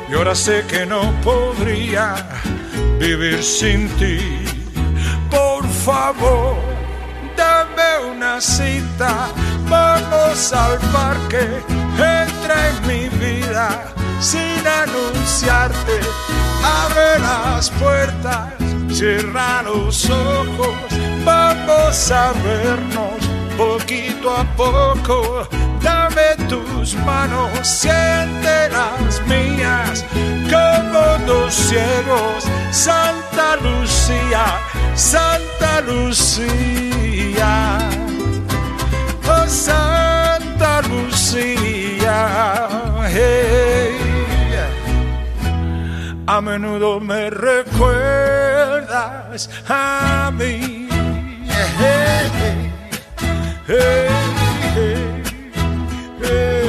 Y ahora sé que no podría vivir sin ti. Por favor, dame una cita, vamos al parque, entra en mi vida sin anunciarte. Abre las puertas, cierra los ojos, vamos a vernos poquito a poco. dame tus manos, siente las mías, como dos ciegos, Santa Lucía, Santa Lucía, oh Santa Lucía. A menudo me recuerdas a mí. Hey, hey, hey, hey.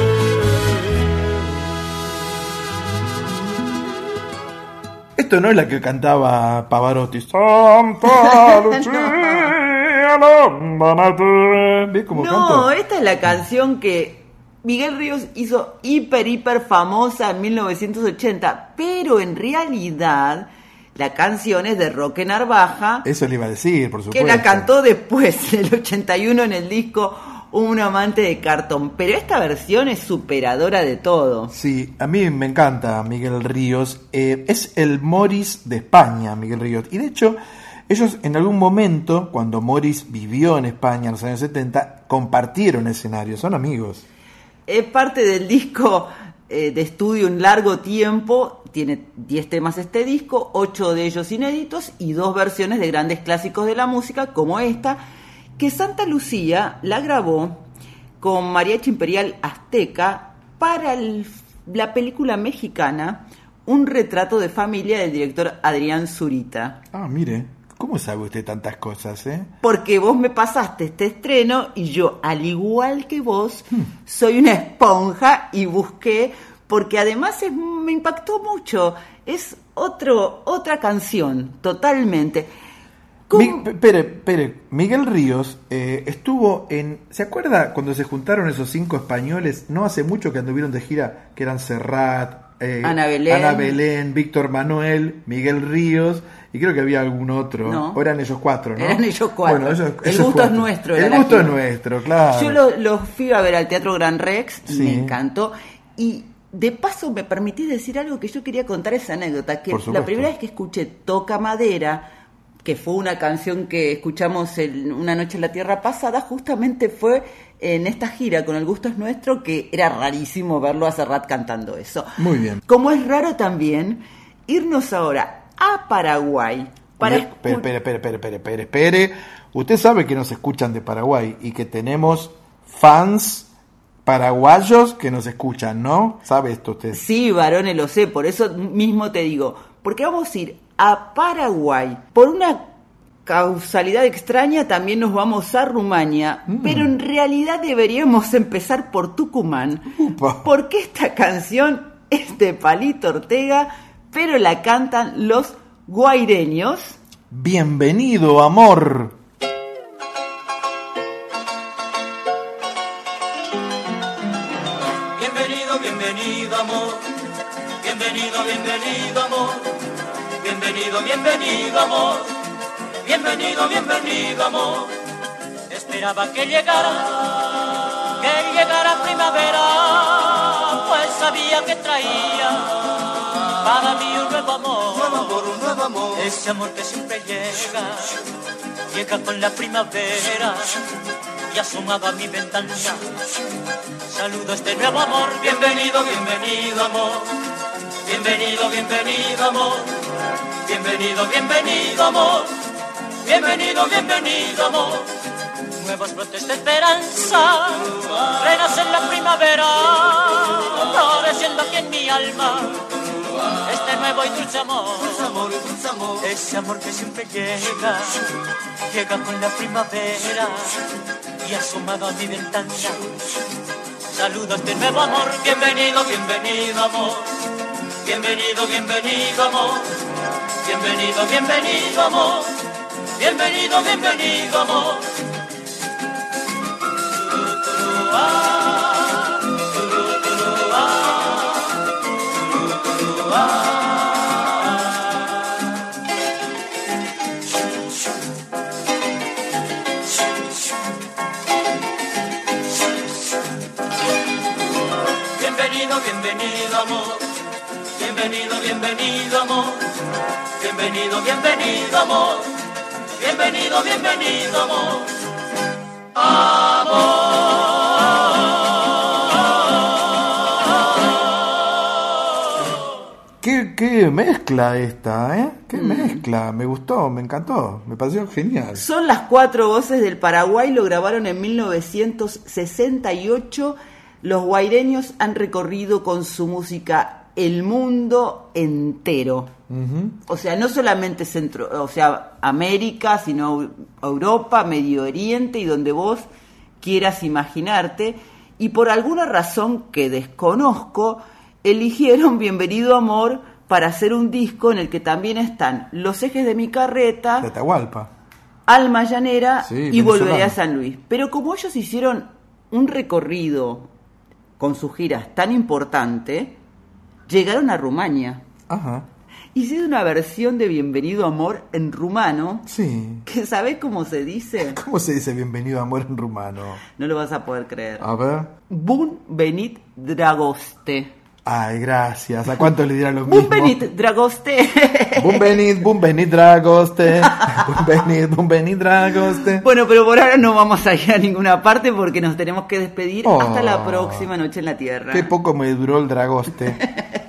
Esto no es la que cantaba Pavarotti. Santa Lucía, lómbanate. ¿Ves cómo No, canta? esta es la canción que Miguel Ríos hizo hiper, hiper famosa en 1980, pero en realidad la canción es de Roque Narvaja, Eso le iba a decir, por que supuesto. la cantó después, en el 81, en el disco Un amante de cartón. Pero esta versión es superadora de todo. Sí, a mí me encanta Miguel Ríos. Eh, es el Morris de España, Miguel Ríos. Y de hecho, ellos en algún momento, cuando Morris vivió en España en los años 70, compartieron escenario. Son amigos. Es parte del disco eh, de estudio un largo tiempo. Tiene 10 temas este disco, 8 de ellos inéditos y dos versiones de grandes clásicos de la música, como esta, que Santa Lucía la grabó con Mariachi Imperial Azteca para la película mexicana Un retrato de familia del director Adrián Zurita. Ah, mire, ¿cómo sabe usted tantas cosas, eh? Porque vos me pasaste este estreno y yo, al igual que vos, soy una esponja y busqué, porque además es- me impactó mucho. Es otro, otra canción, totalmente. Mi- pe- Pere, Pere, Miguel Ríos eh, estuvo en. ¿Se acuerda cuando se juntaron esos cinco españoles? No hace mucho que anduvieron de gira, que eran Serrat, eh, Ana Belén. Ana Belén, Víctor Manuel, Miguel Ríos, y creo que había algún otro. No. O eran ellos cuatro, ¿no? Eran ellos cuatro. Bueno, ellos- El ellos gusto es nuestro, El gusto es nuestro, claro. Yo lo- los fui a ver al Teatro Gran Rex y Sí. me encantó. Y de paso me permití decir algo que yo quería contar esa anécdota, que la primera vez que escuché Toca Madera, que fue una canción que escuchamos en una noche en la Tierra pasada, justamente fue en esta gira con El Gusto es Nuestro, que era rarísimo verlo a Serrat cantando eso. Muy bien. Como es raro también irnos ahora a Paraguay para Espere, espere, espere, espere, espere, espere, espere. Usted sabe que nos escuchan de Paraguay y que tenemos fans paraguayos que nos escuchan, ¿no? ¿Sabe esto usted? Sí, varones, lo sé, por eso mismo te digo, porque vamos a ir a Paraguay. Por una causalidad extraña también nos vamos a Rumania, pero en realidad deberíamos empezar por Tucumán, porque esta canción es de Palito Ortega, pero la cantan los guaireños. Bienvenido, amor. Bienvenido, bienvenido amor. Bienvenido, bienvenido amor. Bienvenido, bienvenido amor. Bienvenido, bienvenido amor. Esperaba que llegara, que llegara primavera, pues sabía que traía para mí un nuevo amor. un nuevo amor. Ese amor que siempre llega, llega con la primavera y asomado a mi ventana. Saludo este nuevo amor, bienvenido, bienvenido amor. Bienvenido, bienvenido amor. Bienvenido, bienvenido amor. Bienvenido, bienvenido amor. Nuevos brotes de esperanza renacen la primavera, floreciendo aquí en mi alma. Este nuevo y dulce amor, ese amor que siempre llega, llega con la primavera y asomado a mi ventana. Saludos de nuevo amor, bienvenido, bienvenido amor. Bienvenido, bienvenido amor. Bienvenido, bienvenido amor. Bienvenido, bienvenido amor. Bienvenido, bienvenido amor. Bienvenido, bienvenido amor. Bienvenido, bienvenido amor. Bienvenido, bienvenido, amor. Amor. Qué, qué mezcla esta, ¿eh? Qué mm. mezcla. Me gustó, me encantó, me pareció genial. Son las cuatro voces del Paraguay, lo grabaron en 1968. Los guaireños han recorrido con su música el mundo entero. O sea, no solamente centro, o sea, América, sino Europa, Medio Oriente y donde vos quieras imaginarte. Y por alguna razón que desconozco, eligieron Bienvenido Amor para hacer un disco en el que también están Los ejes de mi carreta, De Atahualpa. Alma Llanera Sí, y Volveré a. San Luis. Pero como ellos hicieron un recorrido con sus giras tan importante, llegaron a Rumania. Ajá. Hicieron una versión de Bienvenido Amor en rumano, Sí. que ¿sabés cómo se dice? ¿Cómo se dice bienvenido amor en rumano? No lo vas a poder creer. A ver. Bun venit dragoste. Ay, gracias. ¿A cuánto le dirán lo mismo? Bun venit dragoste. Bum venid, bum venid, dragoste. Bum venid, bum venid, dragoste. Bueno, pero por ahora no vamos a ir a ninguna parte porque nos tenemos que despedir Oh. hasta la próxima noche en la Tierra. Qué poco me duró el dragoste.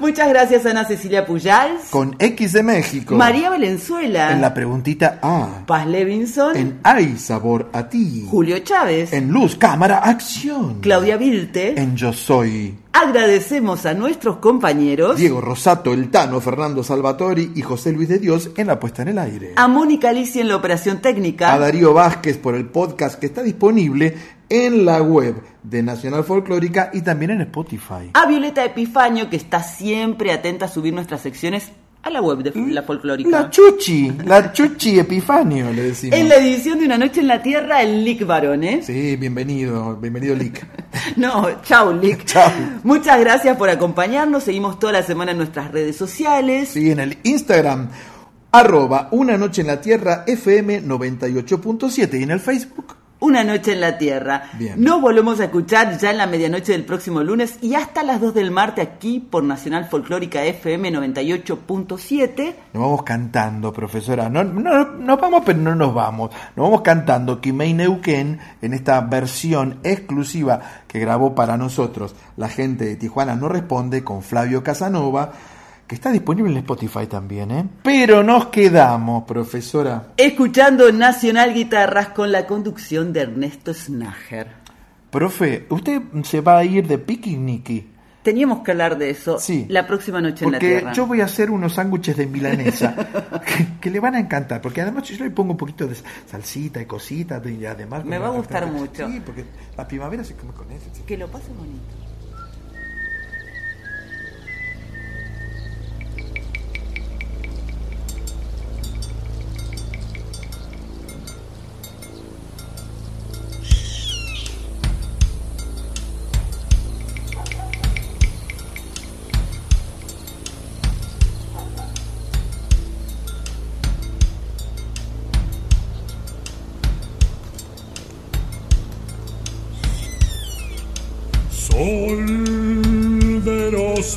Muchas gracias Ana Cecilia Pujals, Con X de México. María Valenzuela, En la preguntita A. Paz Levinson, En Hay sabor a ti. Julio Chávez, En Luz, Cámara, Acción. Claudia Vilte. En Yo Soy. Agradecemos a nuestros compañeros, Diego Rosato, El Tano, Fernando Salvatori y José Luis de Dios en la puesta en el aire. a Mónica Alicia en la operación técnica, A Darío Vázquez por el podcast que está disponible en la web de Nacional Folclórica y también en Spotify. a Violeta Epifanio que está siempre atenta a subir nuestras secciones a la web de la folclórica. La Chuchi, la Chuchi Epifanio, le decimos. En la edición de Una Noche en la Tierra, el Lick Barone. Sí, bienvenido, bienvenido Lick. No, chau, Lick. Chao. Muchas gracias por acompañarnos. Seguimos toda la semana en nuestras redes sociales. Sí, en el Instagram, arroba Una Noche en la Tierra FM 98.7 y en el Facebook. Una noche en la Tierra. Bien. Nos volvemos a escuchar ya en la medianoche del próximo lunes y hasta las 2 del martes aquí por Nacional Folclórica FM 98.7. Nos vamos cantando, profesora. No, no, nos vamos, pero no nos vamos. Nos vamos cantando Kimei Neuquén en esta versión exclusiva que grabó para nosotros la gente de Tijuana No Responde con Flavio Casanova, que está disponible en Spotify también, ¿eh? Pero nos quedamos, profesora. Escuchando Nacional Guitarras con la conducción de Ernesto Snager. Profe, usted se va a ir de piquiniqui. Teníamos que hablar de eso Sí. la próxima noche en la Porque Tierra. yo voy a hacer unos sándwiches de milanesa que, que le van a encantar. Porque además yo le pongo un poquito de salsita y cositas. Y además Me va a gustar mucho. Sí, porque la primavera se come con eso. Que lo pase bonito.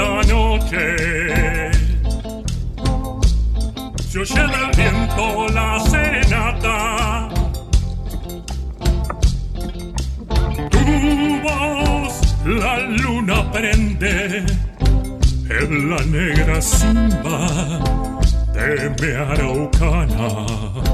honda noche. Se oye del viento la serenata. Tu voz la luna prende en la negra simba de mi araucana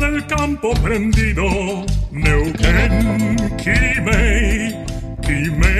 del campo prendido. Neuquén, Kimei, Kimei,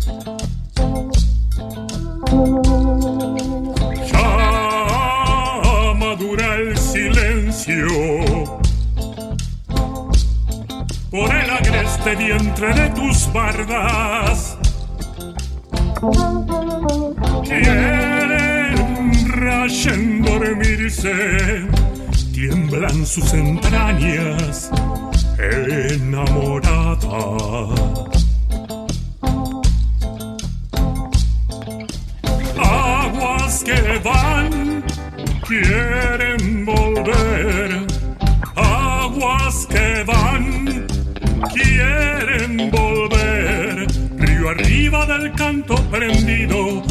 Por el agreste vientre de tus bardas. Quieren rayen dormirse, tiemblan sus entrañas enamorada. Aguas que van, quieren del canto prendido,